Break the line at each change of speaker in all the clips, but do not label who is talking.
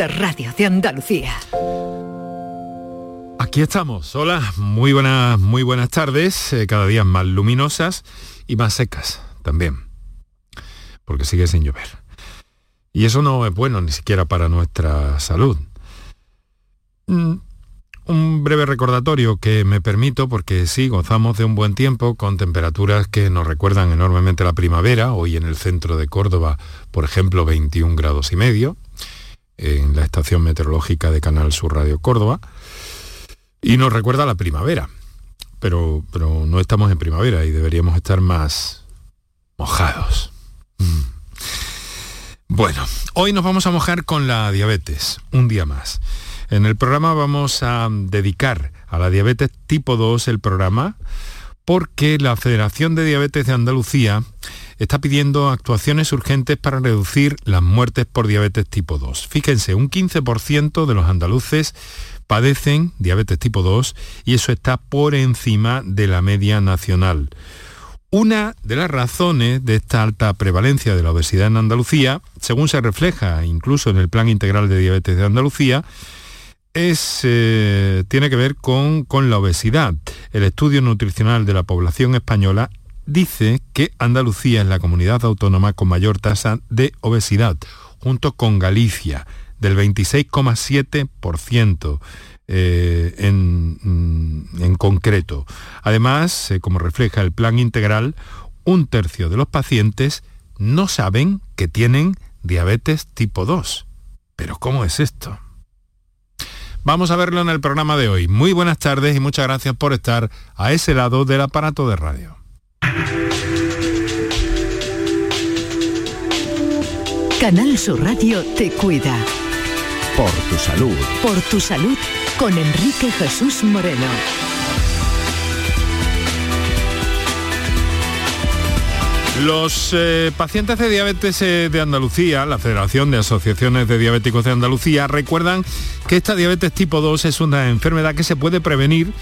de Radio de Andalucía.
Aquí estamos. Hola, muy buenas, muy buenas tardes. eh, cada día más luminosas y más secas también. Porque sigue sin llover. Y eso no es bueno ni siquiera para nuestra salud. Mm, Un breve recordatorio que me permito porque sí, gozamos de un buen tiempo con temperaturas que nos recuerdan enormemente la primavera. Hoy en el centro de Córdoba, por ejemplo, 21 grados y medio en la estación meteorológica de Canal Sur Radio Córdoba y nos recuerda la primavera. Pero, pero no estamos en primavera y deberíamos estar más mojados. Mm. Bueno, hoy nos vamos a mojar con la diabetes, un día más. En el programa vamos a dedicar a la diabetes tipo 2 el programa porque la Federación de Diabetes de Andalucía está pidiendo actuaciones urgentes para reducir las muertes por diabetes tipo 2. Fíjense, un 15% de los andaluces padecen diabetes tipo 2 y eso está por encima de la media nacional. Una de las razones de esta alta prevalencia de la obesidad en Andalucía, según se refleja incluso en el Plan Integral de Diabetes de Andalucía, es, eh, tiene que ver con, con la obesidad. El estudio nutricional de la población española dice que Andalucía es la comunidad autónoma con mayor tasa de obesidad, junto con Galicia, del 26,7% eh, en, mm, en concreto. Además, eh, como refleja el plan integral, un tercio de los pacientes no saben que tienen diabetes tipo 2. Pero ¿cómo es esto? Vamos a verlo en el programa de hoy. Muy buenas tardes y muchas gracias por estar a ese lado del aparato de radio.
Canal Sur Radio te cuida.
Por tu salud.
Por tu salud con Enrique Jesús Moreno.
Los eh, pacientes de diabetes eh, de Andalucía, la Federación de Asociaciones de Diabéticos de Andalucía, recuerdan que esta diabetes tipo 2 es una enfermedad que se puede prevenir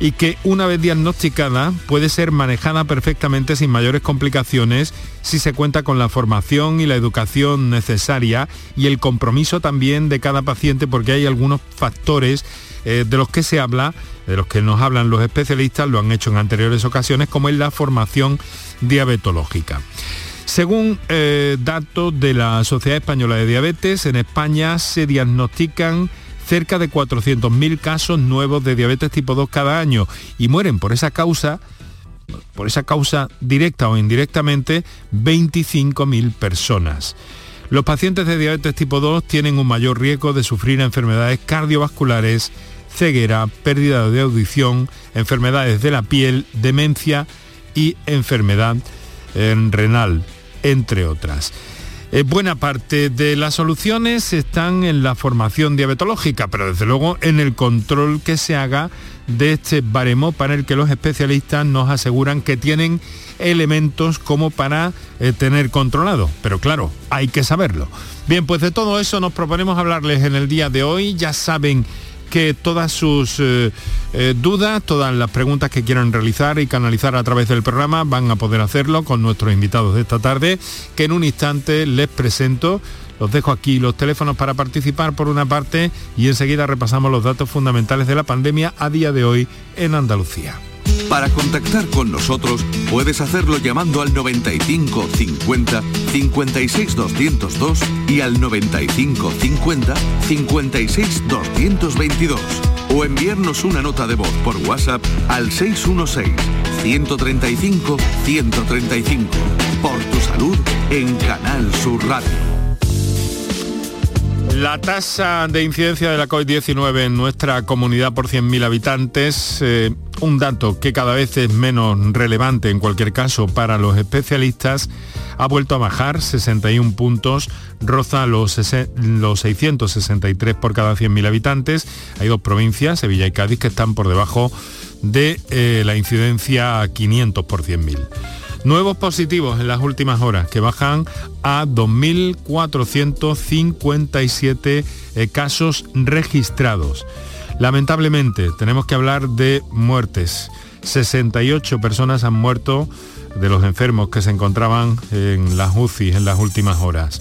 y que una vez diagnosticada puede ser manejada perfectamente sin mayores complicaciones si se cuenta con la formación y la educación necesaria y el compromiso también de cada paciente porque hay algunos factores eh, de los que se habla, de los que nos hablan los especialistas, lo han hecho en anteriores ocasiones, como es la formación diabetológica. Según eh, datos de la Sociedad Española de Diabetes, en España se diagnostican cerca de 400.000 casos nuevos de diabetes tipo 2 cada año y mueren por esa causa, por esa causa directa o indirectamente, 25.000 personas. Los pacientes de diabetes tipo 2 tienen un mayor riesgo de sufrir enfermedades cardiovasculares, ceguera, pérdida de audición, enfermedades de la piel, demencia y enfermedad eh, renal, entre otras. Eh, buena parte de las soluciones están en la formación diabetológica, pero desde luego en el control que se haga de este baremo para el que los especialistas nos aseguran que tienen elementos como para eh, tener controlado. Pero claro, hay que saberlo. Bien, pues de todo eso nos proponemos hablarles en el día de hoy. Ya saben que todas sus eh, eh, dudas, todas las preguntas que quieran realizar y canalizar a través del programa van a poder hacerlo con nuestros invitados de esta tarde, que en un instante les presento. Los dejo aquí los teléfonos para participar por una parte y enseguida repasamos los datos fundamentales de la pandemia a día de hoy en Andalucía.
Para contactar con nosotros puedes hacerlo llamando al 95 50 56 202 y al 95 50 56 222 o enviarnos una nota de voz por WhatsApp al 616 135 135. Por tu salud en Canal Sur Radio.
La tasa de incidencia de la COVID-19 en nuestra comunidad por 100.000 habitantes, eh, un dato que cada vez es menos relevante en cualquier caso para los especialistas, ha vuelto a bajar 61 puntos, roza los, los 663 por cada 100.000 habitantes. Hay dos provincias, Sevilla y Cádiz, que están por debajo de eh, la incidencia a 500 por 100.000. Nuevos positivos en las últimas horas, que bajan a 2.457 eh, casos registrados. Lamentablemente, tenemos que hablar de muertes. 68 personas han muerto de los enfermos que se encontraban en las UCI en las últimas horas.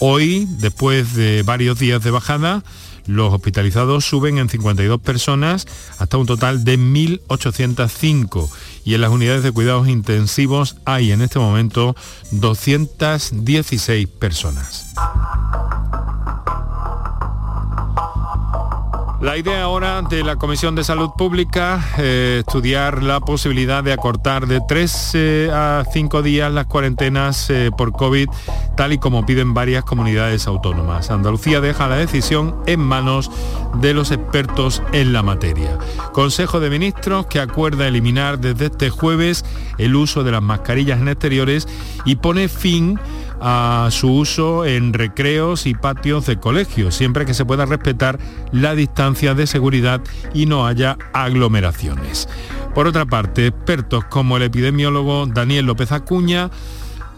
Hoy, después de varios días de bajada, los hospitalizados suben en 52 personas hasta un total de 1.805 y en las unidades de cuidados intensivos hay en este momento 216 personas. La idea ahora de la Comisión de Salud Pública eh, estudiar la posibilidad de acortar de 3 eh, a 5 días las cuarentenas eh, por COVID, tal y como piden varias comunidades autónomas. Andalucía deja la decisión en manos de los expertos en la materia. Consejo de Ministros que acuerda eliminar desde este jueves el uso de las mascarillas en exteriores y pone fin a su uso en recreos y patios de colegios, siempre que se pueda respetar la distancia de seguridad y no haya aglomeraciones. Por otra parte, expertos como el epidemiólogo Daniel López Acuña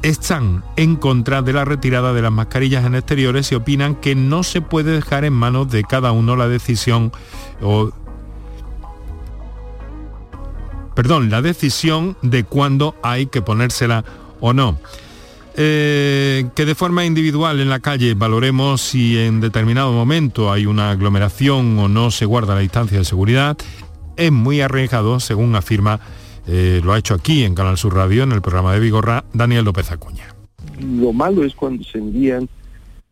están en contra de la retirada de las mascarillas en exteriores y opinan que no se puede dejar en manos de cada uno la decisión o perdón, la decisión de cuándo hay que ponérsela o no. Eh, que de forma individual en la calle valoremos si en determinado momento hay una aglomeración o no se guarda la distancia de seguridad, es muy arriesgado, según afirma, eh, lo ha hecho aquí en Canal Sur Radio, en el programa de Vigorra, Daniel López Acuña.
Lo malo es cuando se envían,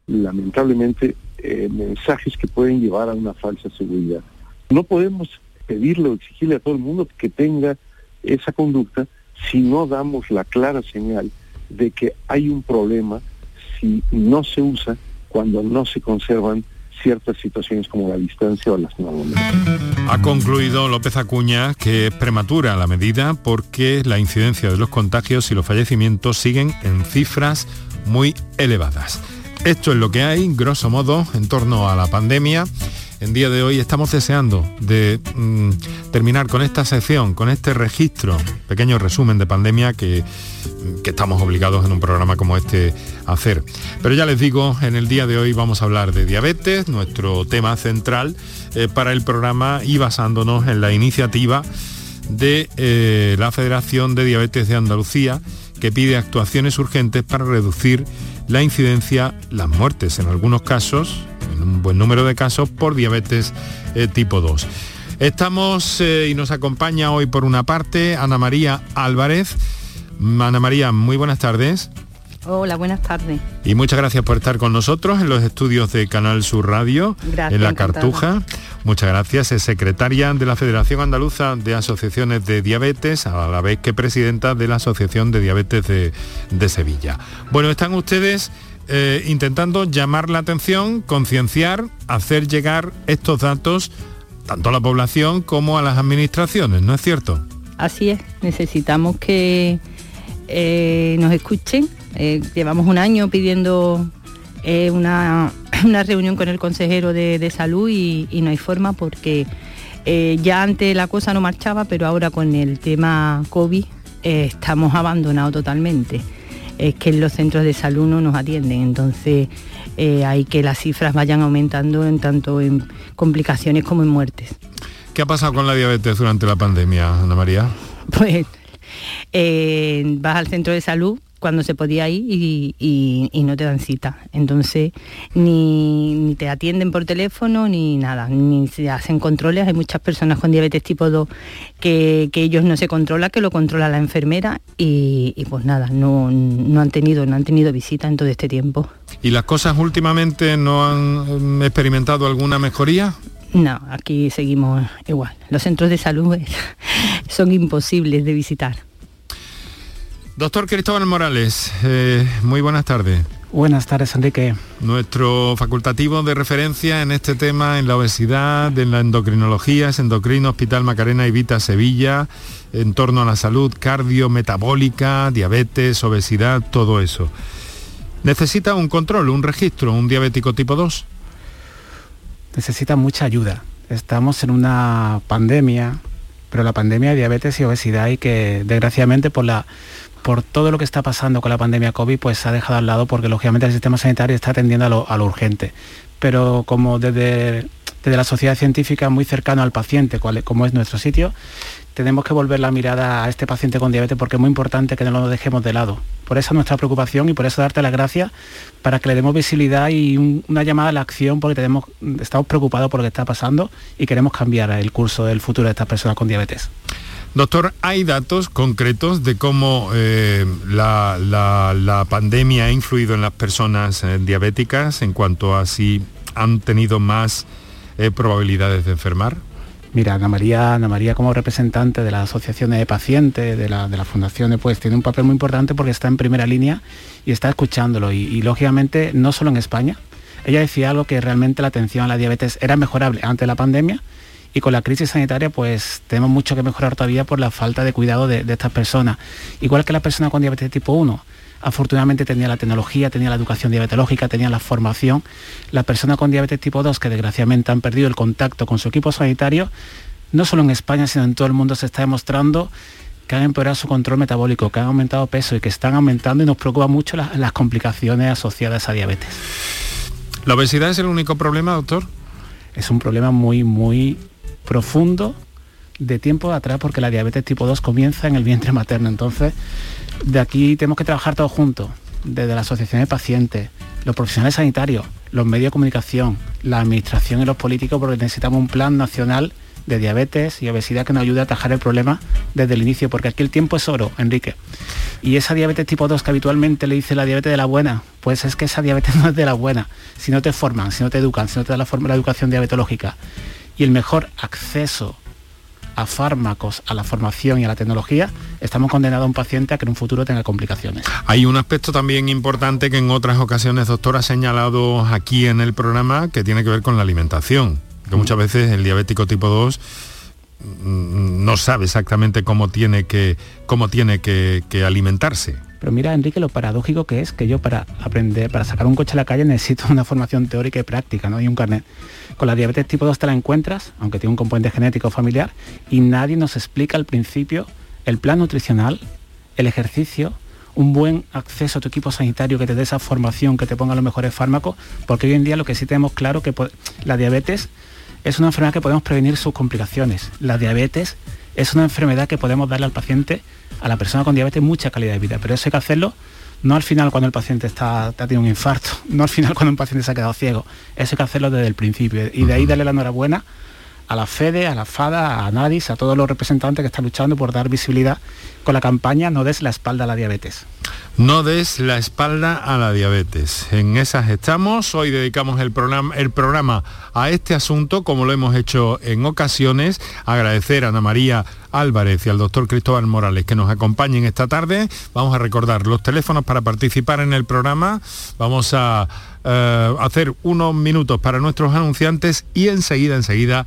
lamentablemente, eh, mensajes que pueden llevar a una falsa seguridad. No podemos pedirle o exigirle a todo el mundo que tenga esa conducta si no damos la clara señal de que hay un problema si no se usa cuando no se conservan ciertas situaciones como la distancia o las normas.
Ha concluido López Acuña que es prematura la medida porque la incidencia de los contagios y los fallecimientos siguen en cifras muy elevadas. Esto es lo que hay, grosso modo, en torno a la pandemia en día de hoy estamos deseando de mm, terminar con esta sección, con este registro, pequeño resumen de pandemia que, estamos obligados en un programa como este a hacer. Pero ya les digo, en el día de hoy vamos a hablar de diabetes, nuestro tema central eh, para el programa y basándonos en la iniciativa de eh, la Federación de Diabetes de Andalucía que pide actuaciones urgentes para reducir la incidencia, las muertes en algunos casos un buen número de casos por diabetes eh, tipo 2. Estamos eh, y nos acompaña hoy por una parte Ana María Álvarez. Ana María, muy buenas tardes.
Hola, buenas tardes.
Y muchas gracias por estar con nosotros en los estudios de Canal Sur Radio, en La Cartuja. Muchas gracias. Es secretaria de la Federación Andaluza de Asociaciones de Diabetes, a la vez que presidenta de la Asociación de Diabetes de, de Sevilla. Bueno, están ustedes eh, intentando llamar la atención, concienciar, hacer llegar estos datos tanto a la población como a las administraciones, ¿no es cierto?
Así es, necesitamos que eh, nos escuchen. Eh, llevamos un año pidiendo una, reunión con el consejero de, salud y, no hay forma porque ya antes la cosa no marchaba, pero ahora con el tema COVID estamos abandonados totalmente es que los centros de salud no nos atienden, entonces eh, hay que las cifras vayan aumentando en tanto en complicaciones como en muertes.
¿Qué ha pasado con la diabetes durante la pandemia, Ana María?
Pues eh, vas al centro de salud cuando se podía ir y, no te dan cita. Entonces, ni, te atienden por teléfono ni nada, ni se hacen controles. Hay muchas personas con diabetes tipo 2 que, ellos no se controla, que lo controla la enfermera y, pues nada, no, han tenido, no han tenido visita en todo este tiempo.
¿Y las cosas últimamente no han mm, experimentado alguna mejoría?
No, aquí seguimos igual. Los centros de salud son imposibles de visitar.
Doctor Cristóbal Morales, eh, muy buenas tardes.
Buenas tardes, Enrique.
Nuestro facultativo de referencia en este tema, en la obesidad, en la endocrinología, es Endocrino Hospital Macarena y Vita Sevilla, en torno a la salud cardiometabólica, diabetes, obesidad, todo eso. ¿Necesita un control, un registro, un diabético tipo 2?
Necesita mucha ayuda. Estamos en una pandemia, pero la pandemia de diabetes y obesidad y que desgraciadamente por la por todo lo que está pasando con la pandemia COVID, pues se ha dejado al lado porque lógicamente el sistema sanitario está atendiendo a lo, urgente. Pero como desde, desde, la sociedad científica muy cercano al paciente, como es nuestro sitio, tenemos que volver la mirada a este paciente con diabetes porque es muy importante que no lo dejemos de lado. Por eso nuestra preocupación y por eso darte las gracias para que le demos visibilidad y una llamada a la acción porque estamos preocupados por lo que está pasando y queremos cambiar el curso del futuro de estas personas con diabetes.
Doctor, ¿hay datos concretos de cómo eh, la, pandemia ha influido en las personas eh, diabéticas en cuanto a si han tenido más eh, probabilidades de enfermar?
Mira, Ana María, Ana María como representante de las asociaciones de pacientes, de, la, de las fundaciones, pues tiene un papel muy importante porque está en primera línea y está escuchándolo. Y, lógicamente, no solo en España, ella decía algo que realmente la atención a la diabetes era mejorable antes de la pandemia y con la crisis sanitaria pues tenemos mucho que mejorar todavía por la falta de cuidado de, de estas personas. Igual que la persona con diabetes tipo 1 afortunadamente tenía la tecnología, tenía la educación diabetológica, tenía la formación. La persona con diabetes tipo 2, que desgraciadamente han perdido el contacto con su equipo sanitario, no solo en España, sino en todo el mundo se está demostrando que han empeorado su control metabólico, que han aumentado peso y que están aumentando y nos preocupa mucho las complicaciones asociadas a diabetes.
¿La obesidad es el único problema, doctor?
Es un problema muy, muy profundo de tiempo atrás porque la diabetes tipo 2 comienza en el vientre materno. Entonces, de aquí tenemos que trabajar todos juntos, desde la asociación de pacientes, los profesionales sanitarios, los medios de comunicación, la administración y los políticos, porque necesitamos un plan nacional de diabetes y obesidad que nos ayude a atajar el problema desde el inicio, porque aquí el tiempo es oro, Enrique. Y esa diabetes tipo 2 que habitualmente le dice la diabetes de la buena, pues es que esa diabetes no es de la buena. Si no te forman, si no te educan, si no te dan la, forma, la educación diabetológica y el mejor acceso a fármacos, a la formación y a la tecnología, estamos condenados a un paciente a que en un futuro tenga complicaciones.
Hay un aspecto también importante que en otras ocasiones, doctor, ha señalado aquí en el programa que tiene que ver con la alimentación, que muchas veces el diabético tipo 2 mm, no sabe exactamente cómo tiene que, cómo tiene que, que alimentarse.
Pero mira, Enrique, lo paradójico que es que yo para aprender, para sacar un coche a la calle necesito una formación teórica y práctica, ¿no? Y un carnet. Con la diabetes tipo 2 te la encuentras, aunque tiene un componente genético familiar, y nadie nos explica al principio el plan nutricional, el ejercicio, un buen acceso a tu equipo sanitario que te dé esa formación, que te ponga los mejores fármacos, porque hoy en día lo que sí tenemos claro que la diabetes es una enfermedad que podemos prevenir sus complicaciones. La diabetes es una enfermedad que podemos darle al paciente, a la persona con diabetes, mucha calidad de vida, pero eso hay que hacerlo no al final cuando el paciente está, ha tenido un infarto, no al final cuando un paciente se ha quedado ciego, eso hay que hacerlo desde el principio. Y de ahí darle la enhorabuena a la FEDE, a la FADA, a NADIS, a todos los representantes que están luchando por dar visibilidad con la campaña No des la espalda a la diabetes.
No des la espalda a la diabetes. En esas estamos. Hoy dedicamos el programa, el programa a este asunto, como lo hemos hecho en ocasiones. Agradecer a Ana María Álvarez y al doctor Cristóbal Morales que nos acompañen esta tarde. Vamos a recordar los teléfonos para participar en el programa. Vamos a eh, hacer unos minutos para nuestros anunciantes y enseguida, enseguida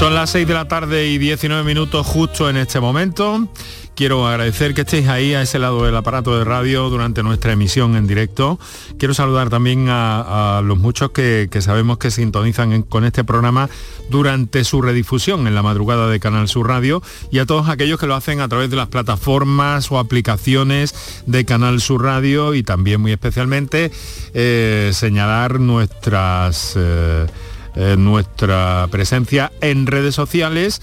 Son las 6 de la tarde y 19 minutos justo en este momento. quiero agradecer que estéis ahí a ese lado del aparato de radio durante nuestra emisión en directo. Quiero saludar también a, los muchos que, sabemos que sintonizan con este programa durante su redifusión en la madrugada de Canal Sur Radio y a todos aquellos que lo hacen a través de las plataformas o aplicaciones de Canal Sur Radio y también muy especialmente eh, señalar nuestras, eh, eh, nuestra presencia en redes sociales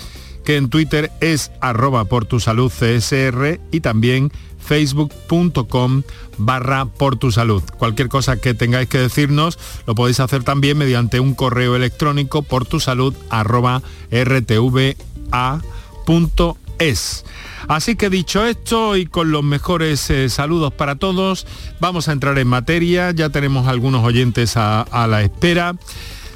que en Twitter es arroba por tu salud CSR y también facebook.com barra por tu salud. Cualquier cosa que tengáis que decirnos lo podéis hacer también mediante un correo electrónico por tu salud arroba rtva.es. Así que dicho esto y con los mejores eh, saludos para todos, vamos a entrar en materia. Ya tenemos algunos oyentes a, a la espera.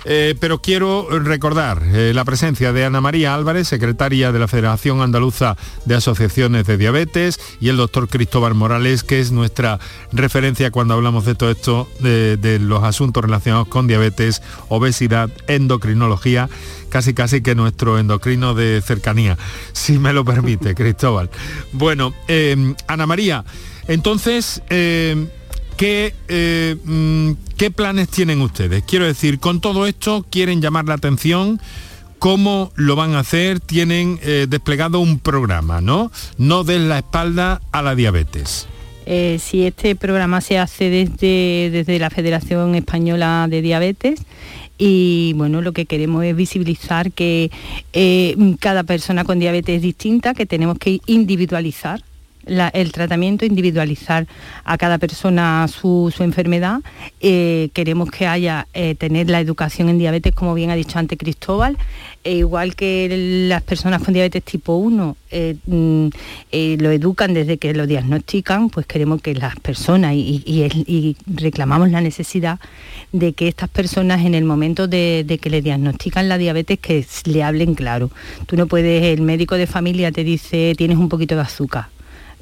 Eh, pero quiero recordar eh, la presencia de Ana María Álvarez, secretaria de la Federación Andaluza de Asociaciones de Diabetes, y el doctor Cristóbal Morales, que es nuestra referencia cuando hablamos de todo esto, de, los asuntos relacionados con diabetes, obesidad, endocrinología, casi casi que nuestro endocrino de cercanía, si me lo permite, Cristóbal. Bueno, eh, Ana María, entonces... Eh, mm, ¿Qué, planes tienen ustedes? Quiero decir, con todo esto quieren llamar la atención cómo lo van a hacer, tienen eh, desplegado un programa, ¿no? No den la espalda a la diabetes.
Eh, si este programa se hace desde, desde la Federación Española de Diabetes y bueno, lo que queremos es visibilizar que cada persona con diabetes es distinta, que tenemos que individualizar el tratamiento, individualizar a cada persona su, enfermedad. Eh, queremos que haya, eh, tener la educación en diabetes, como bien ha dicho antes Cristóbal, e igual que las personas con diabetes tipo 1 eh, mm, lo educan desde que lo diagnostican, pues queremos que las personas, y, reclamamos la necesidad de que estas personas en el momento de, de, que le diagnostican la diabetes, que le hablen claro. Tú no puedes, el médico de familia te dice, tienes un poquito de azúcar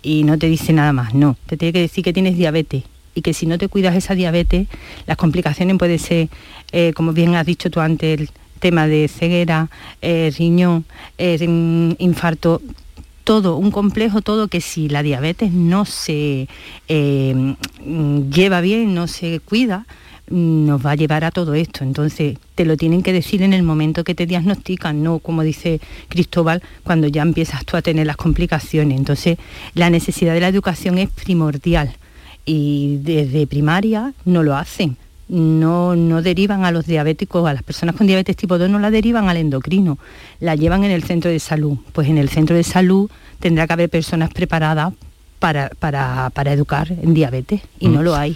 y no te dice nada más, no, te tiene que decir que tienes diabetes y que si no te cuidas esa diabetes, las complicaciones pueden ser, eh, como bien has dicho tú antes, el tema de ceguera, eh, riñón, eh, infarto, todo, un complejo, todo que si la diabetes no se lleva bien, no se cuida, nos va a llevar a todo esto. Entonces, te lo tienen que decir en el momento que te diagnostican, no como dice Cristóbal, cuando ya empiezas tú a tener las complicaciones. Entonces, la necesidad de la educación es primordial y desde primaria no lo hacen. No, no derivan a los diabéticos, a las personas con diabetes tipo 2 no la derivan al endocrino, la llevan en el centro de salud. Pues en el centro de salud tendrá que haber personas preparadas para, para, educar en diabetes y no mm. lo hay.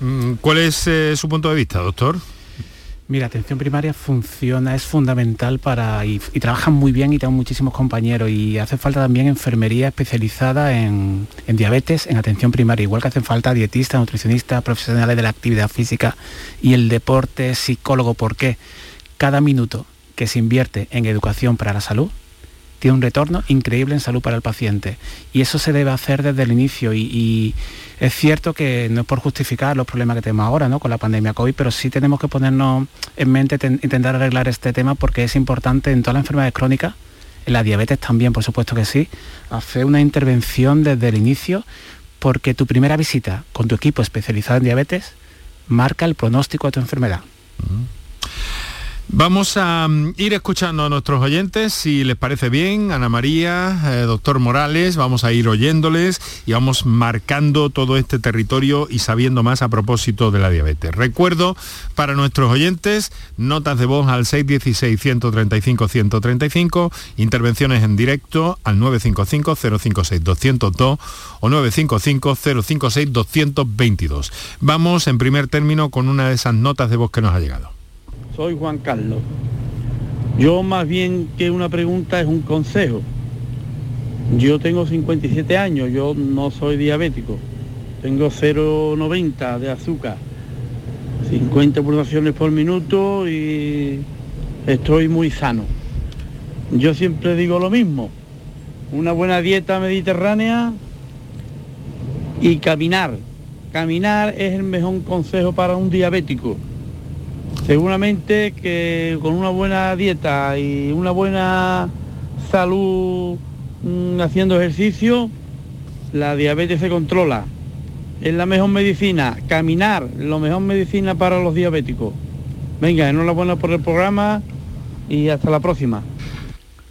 Mm, ¿Cuál es eh, su punto de vista, doctor?
Mira, atención primaria funciona, es fundamental para y, trabajan muy bien y tengo muchísimos compañeros y hace falta también enfermería especializada en, diabetes, en atención primaria, igual que hacen falta dietistas, nutricionistas, profesionales de la actividad física y el deporte, psicólogo, porque cada minuto que se invierte en educación para la salud tiene un retorno increíble en salud para el paciente y eso se debe hacer desde el inicio y es cierto que no es por justificar los problemas que tenemos ahora ¿no? con la pandemia COVID, pero sí tenemos que ponernos en mente intentar arreglar este tema porque es importante en todas las enfermedades crónicas, en la diabetes también, por supuesto que sí, hacer una intervención desde el inicio porque tu primera visita con tu equipo especializado en diabetes marca el pronóstico de tu enfermedad.
Vamos a mm, ir escuchando a nuestros oyentes, si les parece bien, Ana María, eh, doctor Morales, vamos a ir oyéndoles y vamos marcando todo este territorio y sabiendo más a propósito de la diabetes. Recuerdo para nuestros oyentes, notas de voz al 616-135-135, intervenciones en directo al 955-056-202 o 955-056-222. Vamos en primer término con una de esas notas de voz que nos ha llegado
soy Juan Carlos. Yo más bien que una pregunta es un consejo. Yo tengo 57 años, yo no soy diabético. Tengo 0,90 de azúcar, 50 pulsaciones por minuto y estoy muy sano. Yo siempre digo lo mismo, una buena dieta mediterránea y caminar. Caminar es el mejor consejo para un diabético Seguramente que con una buena dieta y una buena salud mm, haciendo ejercicio, la diabetes se controla. Es la mejor medicina, caminar, la mejor medicina para los diabéticos. Venga, enhorabuena por el programa y hasta la próxima.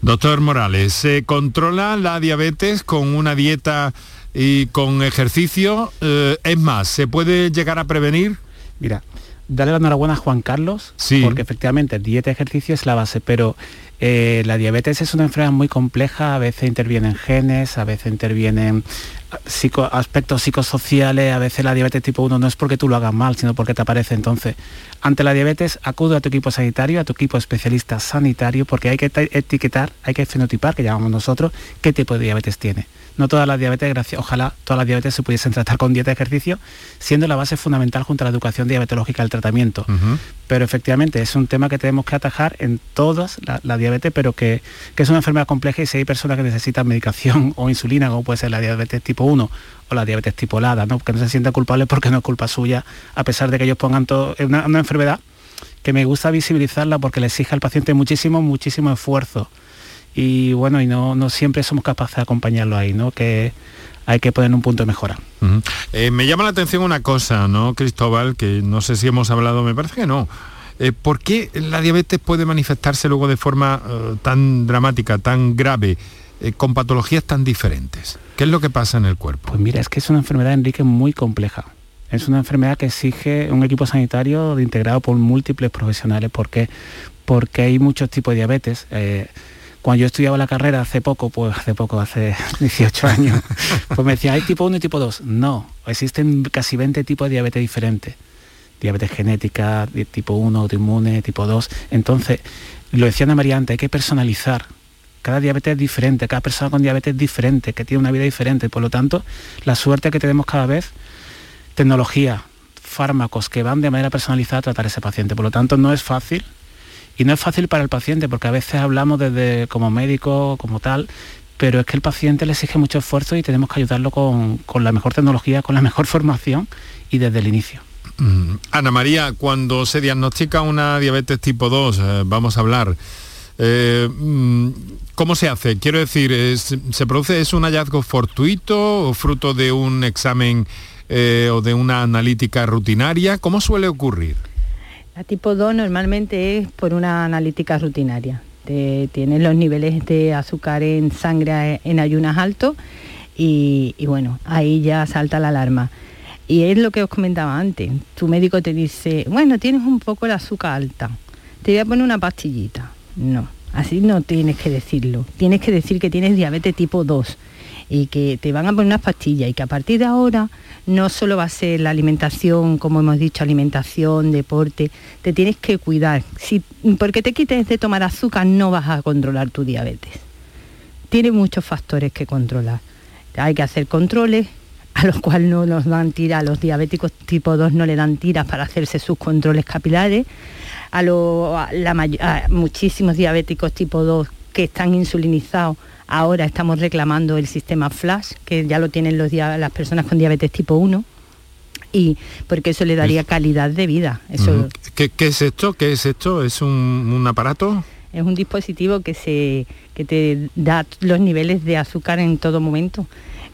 Doctor Morales, ¿se controla la diabetes con una dieta y con ejercicio? Eh, es más, ¿se puede llegar a prevenir?
Mira, darle la enhorabuena a Juan Carlos,
Sí.
porque efectivamente dieta y ejercicio es la base, pero eh, la diabetes es una enfermedad muy compleja, a veces intervienen genes, a veces intervienen ah, psico- aspectos psicosociales, a veces la diabetes tipo 1 no es porque tú lo hagas mal, sino porque te aparece. Entonces, ante la diabetes, acude a tu equipo sanitario, a tu equipo especialista sanitario, porque hay que etiquetar, hay que fenotipar, que llamamos nosotros, qué tipo de diabetes tiene. No todas las diabetes, gracias, ojalá todas las diabetes se pudiesen tratar con dieta y ejercicio, siendo la base fundamental junto a la educación diabetológica del tratamiento. Pero efectivamente es un tema que tenemos que atajar en todas la, la diabetes, pero que, que es una enfermedad compleja y si hay personas que necesitan medicación o insulina, como puede ser la diabetes tipo 1 o la diabetes tipo LADA, ¿no? que no se sientan culpables porque no es culpa suya, a pesar de que ellos pongan todo, es una, una enfermedad que me gusta visibilizarla porque le exige al paciente muchísimo, muchísimo esfuerzo. Y bueno, y no, no siempre somos capaces de acompañarlo ahí, ¿no? Que hay que poner un punto de mejora.
Eh, me llama la atención una cosa, ¿no, Cristóbal? Que no sé si hemos hablado, me parece que no. Eh, ¿Por qué la diabetes puede manifestarse luego de forma eh, tan dramática, tan grave, eh, con patologías tan diferentes? ¿Qué es lo que pasa en el cuerpo?
Pues mira, es que es una enfermedad, Enrique, muy compleja. Es una enfermedad que exige un equipo sanitario integrado por múltiples profesionales. ¿Por qué? Porque hay muchos tipos de diabetes. Cuando yo estudiaba la carrera hace poco, pues hace poco, hace 18 años, pues me decía, hay tipo 1 y tipo 2. No, existen casi 20 tipos de diabetes diferentes. Diabetes genética, tipo 1, autoinmune, tipo 2. Entonces, lo decía Ana María antes, hay que personalizar. Cada diabetes es diferente, cada persona con diabetes es diferente, que tiene una vida diferente. Por lo tanto, la suerte que tenemos cada vez, tecnología, fármacos que van de manera personalizada a tratar a ese paciente. Por lo tanto, no es fácil. Y no es fácil para el paciente, porque a veces hablamos desde como médico, como tal, pero es que el paciente le exige mucho esfuerzo y tenemos que ayudarlo con, con la mejor tecnología, con la mejor formación y desde el inicio.
Mm. Ana María, cuando se diagnostica una diabetes tipo 2, eh, vamos a hablar, eh, mm, ¿cómo se hace? Quiero decir, es- ¿se produce, es un hallazgo fortuito o fruto de un examen eh, o de una analítica rutinaria? ¿Cómo suele ocurrir?
La tipo 2 normalmente es por una analítica rutinaria. Te- tienes los niveles de azúcar en sangre en ayunas altos y, y bueno, ahí ya salta la alarma. Y es lo que os comentaba antes. Tu médico te dice, bueno, tienes un poco el azúcar alta. Te voy a poner una pastillita. No, así no tienes que decirlo. Tienes que decir que tienes diabetes tipo 2 y que te van a poner unas pastillas y que a partir de ahora no solo va a ser la alimentación, como hemos dicho, alimentación, deporte, te tienes que cuidar. Si porque te quites de tomar azúcar no vas a controlar tu diabetes. Tiene muchos factores que controlar. Hay que hacer controles, a los cuales no nos dan tira, a los diabéticos tipo 2 no le dan tiras para hacerse sus controles capilares, a, lo- a la a muchísimos diabéticos tipo 2 que están insulinizados, ahora estamos reclamando el sistema flash, que ya lo tienen los las personas con diabetes tipo 1, y porque eso le daría calidad de vida. Eso.
¿Qué, qué es esto? ¿Qué es esto? ¿Es un, un aparato?
es un dispositivo que, se, que te da los niveles de azúcar en todo momento.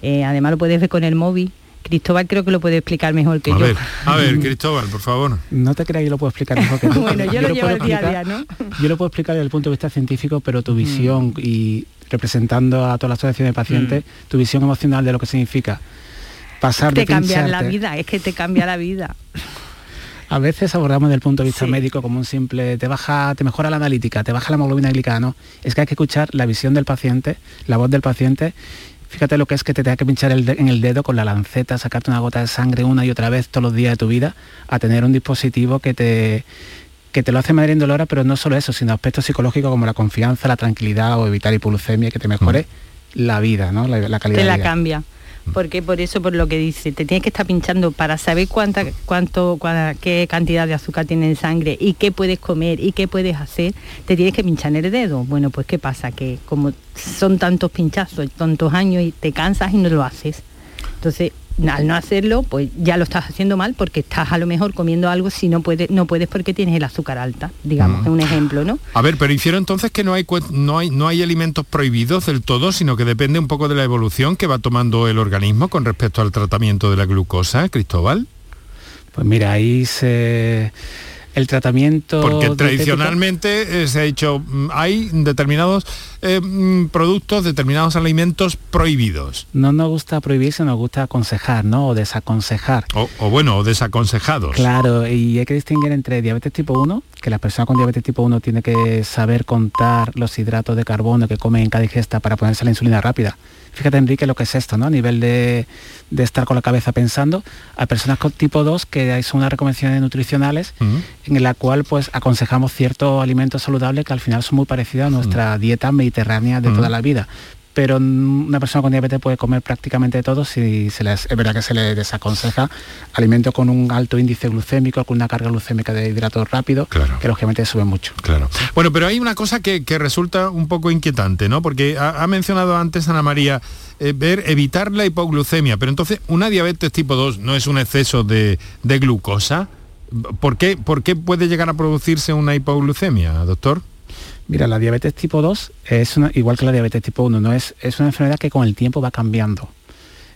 Eh, además lo puedes ver con el móvil. Cristóbal creo que lo puede explicar mejor que
A
yo.
ver, a ver, Cristóbal, por favor.
No te creas que yo lo puedo explicar mejor que tú.
Bueno, yo lo llevo
puedo
el día a
explicar-
día, ¿no?
Yo lo puedo explicar desde el punto de vista científico, pero tu visión y representando a toda la asociación de pacientes, tu visión emocional de lo que significa pasar de
Te cambia la vida, es que te cambia la vida.
A veces abordamos desde el punto de vista médico como un simple, te baja, te mejora la analítica, te baja la hemoglobina glicada, no. Es que hay que escuchar la visión del paciente, la voz del paciente. Fíjate lo que es que te tenga que pinchar el de- en el dedo con la lanceta, sacarte una gota de sangre una y otra vez todos los días de tu vida, a tener un dispositivo que te que te lo hace madre indolora, pero no solo eso, sino aspectos psicológicos como la confianza, la tranquilidad o evitar hipoglucemia, que te mejore la vida, ¿no? La, la calidad
te
de
la
vida.
cambia. Porque por eso, por lo que dice, te tienes que estar pinchando para saber cuánta, cuánto, cua- qué cantidad de azúcar tiene en sangre y qué puedes comer y qué puedes hacer, te tienes que pinchar en el dedo. Bueno, pues qué pasa, que como son tantos pinchazos, tantos años y te cansas y no lo haces. Entonces, al no hacerlo, pues ya lo estás haciendo mal porque estás a lo mejor comiendo algo si no puedes, no puedes porque tienes el azúcar alta, digamos,
Mm.
es un ejemplo, ¿no?
A ver, pero hicieron entonces que no hay, no, hay, no hay alimentos prohibidos del todo, sino que depende un poco de la evolución que va tomando el organismo con respecto al tratamiento de la glucosa, Cristóbal.
Pues mira, ahí se... El tratamiento...
Porque tradicionalmente eh, se ha dicho, mm, hay determinados eh, mm, productos, determinados alimentos prohibidos.
No nos gusta prohibirse, nos gusta aconsejar, ¿no? O desaconsejar.
O, o bueno, o desaconsejados.
Claro, y hay que distinguir entre diabetes tipo 1, que la persona con diabetes tipo 1 tiene que saber contar los hidratos de carbono que come en cada digesta para ponerse la insulina rápida. Fíjate, Enrique, lo que es esto, ¿no? A nivel de, de estar con la cabeza pensando, a personas con tipo 2 que hay- son unas recomendaciones nutricionales en la cual pues aconsejamos ciertos alimentos saludables que al final son muy parecidos a nuestra dieta mediterránea de toda la vida. Pero una persona con diabetes puede comer prácticamente todo si se les, es verdad que se le desaconseja alimentos con un alto índice glucémico, con una carga glucémica de hidratos rápido, que lógicamente sube mucho.
Claro. Bueno, pero hay una cosa que, que resulta un poco inquietante, ¿no? Porque ha, ha mencionado antes Ana María eh, ver evitar la hipoglucemia, pero entonces una diabetes tipo 2 no es un exceso de, de glucosa. ¿Por qué, ¿Por qué puede llegar a producirse una hipoglucemia, doctor?
Mira, la diabetes tipo 2 es una, igual que la diabetes tipo 1, ¿no? es, es una enfermedad que con el tiempo va cambiando.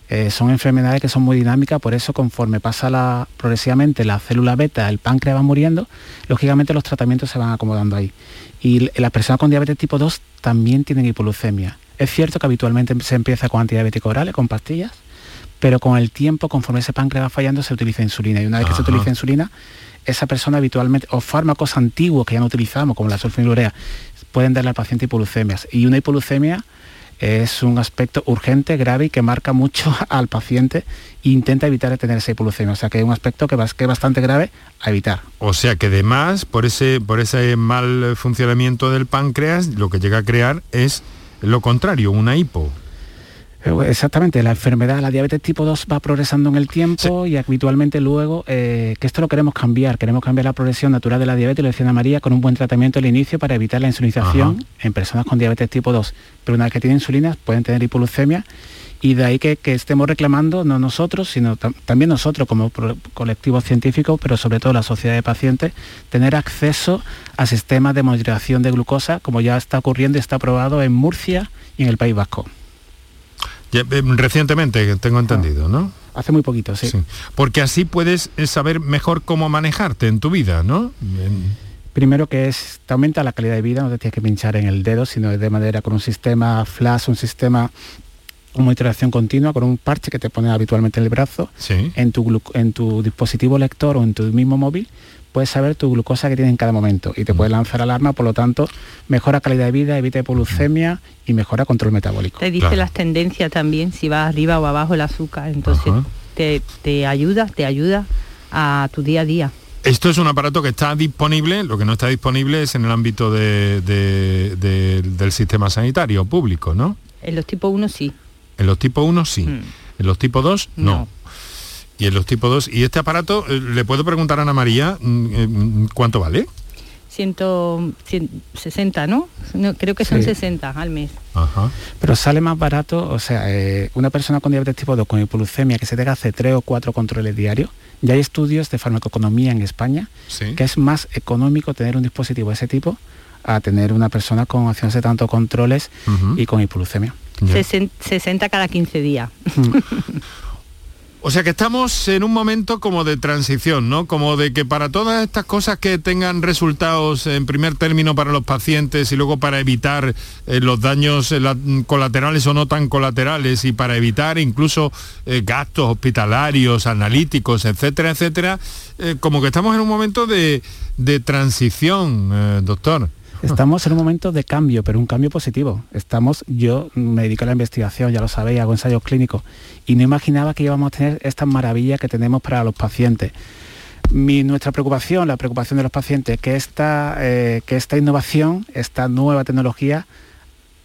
Eh, son enfermedades que son muy dinámicas, por eso conforme pasa la, progresivamente la célula beta, el páncreas va muriendo, lógicamente los tratamientos se van acomodando ahí. Y las personas con diabetes tipo 2 también tienen hipoglucemia. Es cierto que habitualmente se empieza con antidiabéticos orales, con pastillas, pero con el tiempo, conforme ese páncreas va fallando, se utiliza insulina. Y una vez que se utiliza insulina, esa persona habitualmente, o fármacos antiguos que ya no utilizamos, como la sulfonilurea, pueden darle al paciente hipoglucemias. Y una hipoglucemia es un aspecto urgente, grave y que marca mucho al paciente e intenta evitar tener esa hipoglucemia. O sea que es un aspecto que es bastante grave a evitar.
O sea que además, por ese, por ese mal funcionamiento del páncreas, lo que llega a crear es lo contrario, una hipo.
Eh, Exactamente, la enfermedad, la diabetes tipo 2 va progresando en el tiempo y habitualmente luego, eh, que esto lo queremos cambiar, queremos cambiar la progresión natural de la diabetes, lo decía Ana María, con un buen tratamiento al inicio para evitar la insulinización en personas con diabetes tipo 2. Pero una vez que tienen insulina pueden tener hipoglucemia y de ahí que, que estemos reclamando, no nosotros, sino tam- también nosotros como pro- colectivo científico, pero sobre todo la sociedad de pacientes, tener acceso a sistemas de monitorización de glucosa, como ya está ocurriendo y está aprobado en Murcia y en el País Vasco.
Eh, recientemente, tengo entendido, ¿no?
Hace muy poquito, sí.
Porque así puedes eh, saber mejor cómo manejarte en tu vida, ¿no?
Primero que es, te aumenta la calidad de vida, no te tienes que pinchar en el dedo, sino de manera con un sistema flash, un sistema monitorización continua, con un parche que te pone habitualmente en el brazo,
Sí.
en, tu, glu- en tu dispositivo lector o en tu mismo móvil, puedes saber tu glucosa que tienes en cada momento y te puede lanzar alarma, por lo tanto, mejora calidad de vida, evita hipoglucemia y mejora control metabólico.
Te dice las tendencias también, si va arriba o abajo el azúcar, entonces te, te ayuda, te ayuda a tu día a día.
Esto es un aparato que está disponible, lo que no está disponible es en el ámbito de- de- de- del sistema sanitario público, ¿no?
En los tipo 1 sí.
En los tipo 1 sí, en los tipo 2 no. Y en los tipo 2, y este aparato, eh, le puedo preguntar a Ana María, mm, eh, mm, ¿cuánto vale?
160, ¿no? No, Creo que son
Sí.
60 al mes.
Ajá.
Pero sale más barato, o sea, eh, una persona con diabetes tipo 2 con hipoglucemia que se tenga hace 3 o 4 controles diarios, ya hay estudios de farmacoeconomía en España
Sí.
que es más económico tener un dispositivo de ese tipo a tener una persona con haciéndose tantos controles y con hipoglucemia.
Sesen- 60 cada 15 días.
O sea que estamos en un momento como de transición, ¿no? Como de que para todas estas cosas que tengan resultados en primer término para los pacientes y luego para evitar eh, los daños eh, la- colaterales o no tan colaterales y para evitar incluso eh, gastos hospitalarios, analíticos, etcétera, etcétera, como que estamos en un momento de, de transición, doctor.
Estamos en un momento de cambio, pero un cambio positivo. Estamos, yo me dedico a la investigación, ya lo sabéis, hago ensayos clínicos y no imaginaba que íbamos a tener estas maravillas que tenemos para los pacientes. Nuestra preocupación, la preocupación de los pacientes, que esta, eh, que esta innovación, esta nueva tecnología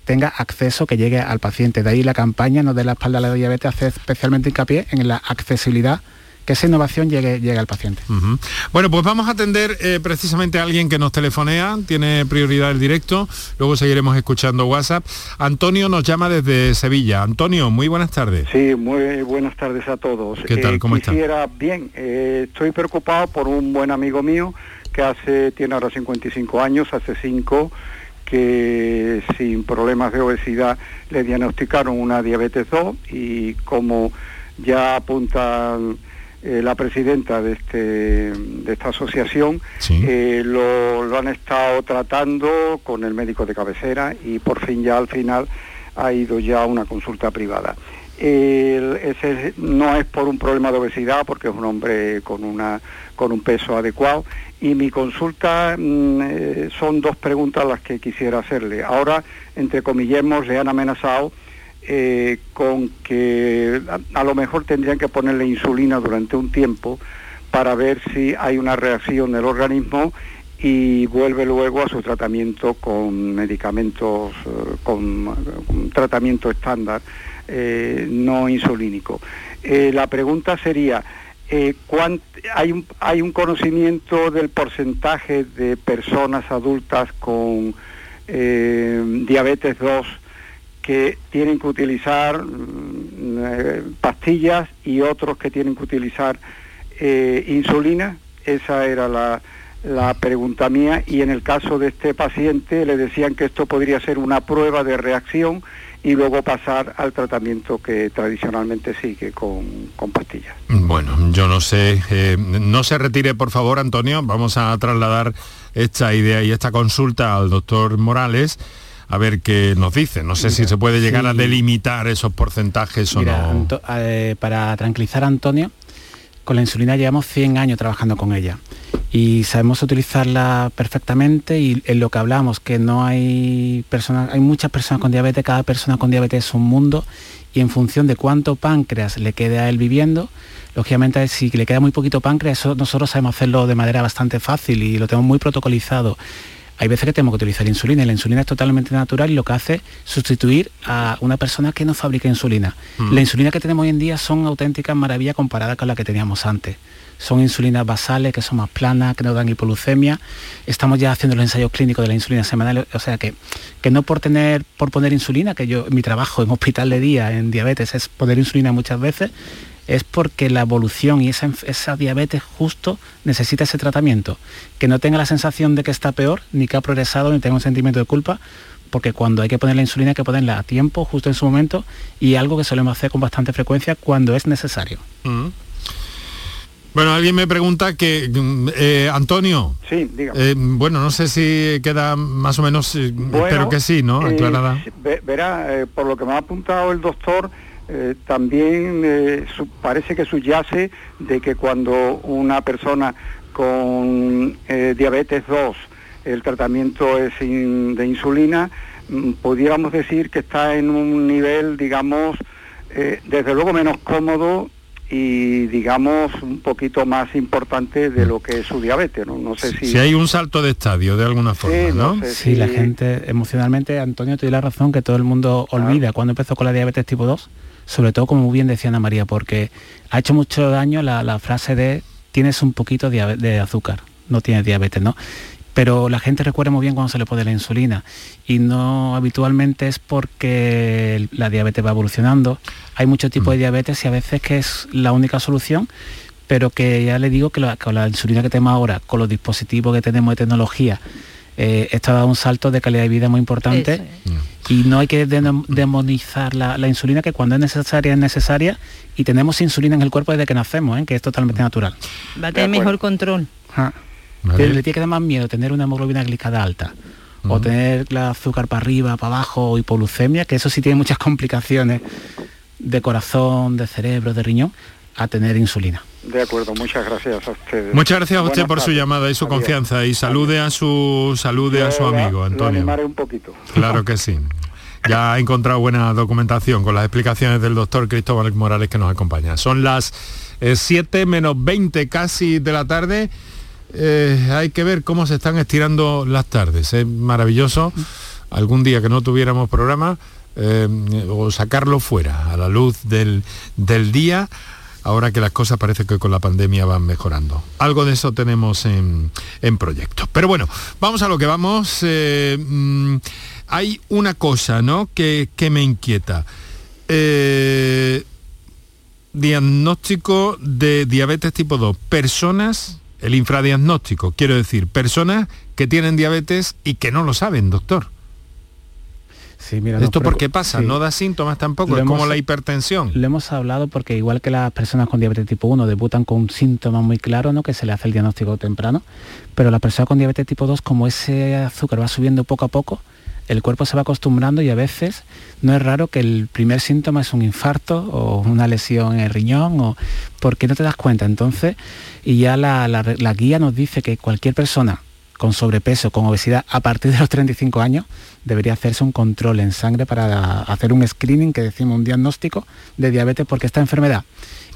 tenga acceso, que llegue al paciente. De ahí la campaña No de la espalda a la diabetes hace especialmente hincapié en la accesibilidad que esa innovación llegue, llegue al paciente.
Bueno, pues vamos a atender eh, precisamente a alguien que nos telefonea, tiene prioridad el directo, luego seguiremos escuchando WhatsApp. Antonio nos llama desde Sevilla. Antonio, muy buenas tardes.
Sí, muy buenas tardes a todos.
¿Qué tal? ¿Cómo está?
Quisiera, bien, eh, estoy preocupado por un buen amigo mío que hace, tiene ahora 55 años, hace 5 que sin problemas de obesidad le diagnosticaron una diabetes 2 y como ya apunta eh, la presidenta de, este, de esta asociación, eh, lo, han estado tratando con el médico de cabecera y por fin ya al final ha ido ya a una consulta privada. ese no es por un problema de obesidad, porque es un hombre con, una, con un peso adecuado, y mi consulta mm, eh, son dos preguntas las que quisiera hacerle. Ahora, entre comillemos, le han amenazado eh, con que a, lo mejor tendrían que ponerle insulina durante un tiempo para ver si hay una reacción del organismo y vuelve luego a su tratamiento con medicamentos, eh, con, tratamiento estándar, no insulínico. la pregunta sería, eh, hay, un, hay un conocimiento del porcentaje de personas adultas con eh, diabetes 2 que tienen que utilizar mm, eh, pastillas y otros que tienen que utilizar insulina. Esa era la, la pregunta mía y en el caso de este paciente le decían que esto podría ser una prueba de reacción y luego pasar al tratamiento que tradicionalmente sigue con, pastillas.
Bueno, yo no sé, eh, no se retire por favor Antonio, vamos a trasladar esta idea y esta consulta al doctor Morales a ver qué nos dice. No sé si se puede llegar a delimitar esos porcentajes o no.
Eh, para tranquilizar a Antonio, con la insulina llevamos 100 años trabajando con ella y sabemos utilizarla perfectamente y en lo que hablamos, que no hay personas, hay muchas personas con diabetes, cada persona con diabetes es un mundo y en función de cuánto páncreas le quede a él viviendo, lógicamente si le queda muy poquito páncreas, eso nosotros sabemos hacerlo de manera bastante fácil y lo tenemos muy protocolizado hay veces que tenemos que utilizar insulina y la insulina es totalmente natural y lo que hace es sustituir a una persona que no fabrica insulina. Mm. La insulina que tenemos hoy en día son auténticas maravillas comparadas con la que teníamos antes. Son insulinas basales que son más planas, que no dan hipolucemia. Estamos ya haciendo los ensayos clínicos de la insulina semanal, o sea que, que no por tener por poner insulina, que yo mi trabajo en hospital de día en diabetes es poner insulina muchas veces, es porque la evolución y esa, diabetes justo necesita ese tratamiento. Que no tenga la sensación de que está peor, ni que ha progresado, ni tenga un sentimiento de culpa, porque cuando hay que poner la insulina hay que ponerla a tiempo, justo en su momento, y algo que solemos hacer con bastante frecuencia cuando es necesario.
Mm. Bueno, alguien me pregunta que, mm, eh, Antonio,
sí,
eh, bueno, no sé si queda más o menos, eh, espero que sí, ¿no? Aclarada.
verá, por lo que me ha apuntado el doctor, eh, también eh, parece que subyace de que cuando una persona con eh, diabetes 2 el tratamiento es de insulina, mm, pudiéramos decir que está en un nivel, digamos, desde luego menos cómodo y digamos un poquito más importante de lo que es su diabetes. No, no sé si...
si hay un salto de estadio de alguna forma, ¿no?
sí, la gente emocionalmente, Antonio, te doy la razón que todo el mundo olvida cuando empezó con la diabetes tipo 2 sobre todo como muy bien decía Ana María, porque ha hecho mucho daño la, frase de tienes un poquito de, azúcar, no tienes diabetes, ¿no? Pero la gente recuerda muy bien cuando se le pone la insulina y no habitualmente es porque la diabetes va evolucionando. Hay muchos tipos de mm. diabetes y a veces que es la única solución, pero que ya le digo que con la insulina que tenemos ahora, con los dispositivos que tenemos de tecnología, eh, esto ha dado un salto de calidad de vida muy importante y no hay que demonizar la, insulina que cuando es necesaria es necesaria y tenemos insulina en el cuerpo desde que nacemos, ¿eh? que es totalmente natural.
Va a tener mejor control.
Le tiene que dar más miedo tener una hemoglobina glicada alta o tener la azúcar para arriba, para abajo o hipolucemia, que eso sí tiene muchas complicaciones de corazón, de cerebro, de riñón, a tener insulina.
De acuerdo, muchas gracias a ustedes.
Muchas gracias a usted por su llamada y su confianza y salude a su salude a su amigo Antonio.
un poquito.
Claro que sí. Ya ha encontrado buena documentación con las explicaciones del doctor Cristóbal Morales que nos acompaña. Son las 7 eh, menos 20 casi de la tarde. Eh, hay que ver cómo se están estirando las tardes. Es maravilloso. Algún día que no tuviéramos programa eh, o sacarlo fuera a la luz del, del día ahora que las cosas parece que con la pandemia van mejorando. Algo de eso tenemos en, proyecto. Pero bueno, vamos a lo que vamos. Eh, mm, hay una cosa, ¿no? Que, me inquieta. Diagnóstico de diabetes tipo 2. Personas, el infradiagnóstico, quiero decir, personas que tienen diabetes y que no lo saben, doctor.
Sí, mira,
¿Esto por qué pasa? ¿No da síntomas tampoco? es como la hipertensión.
Lo hemos hablado porque igual que las personas con diabetes tipo 1 debutan con un síntoma muy claro, ¿no? que se le hace el diagnóstico temprano, pero la persona con diabetes tipo 2, como ese azúcar va subiendo poco a poco, el cuerpo se va acostumbrando y a veces no es raro que el primer síntoma es un infarto o una lesión en el riñón o porque no te das cuenta. Entonces, y ya la, la guía nos dice que cualquier persona con sobrepeso, con obesidad, a partir de los 35 años, debería hacerse un control en sangre para hacer un screening, que decimos un diagnóstico de diabetes, porque esta enfermedad,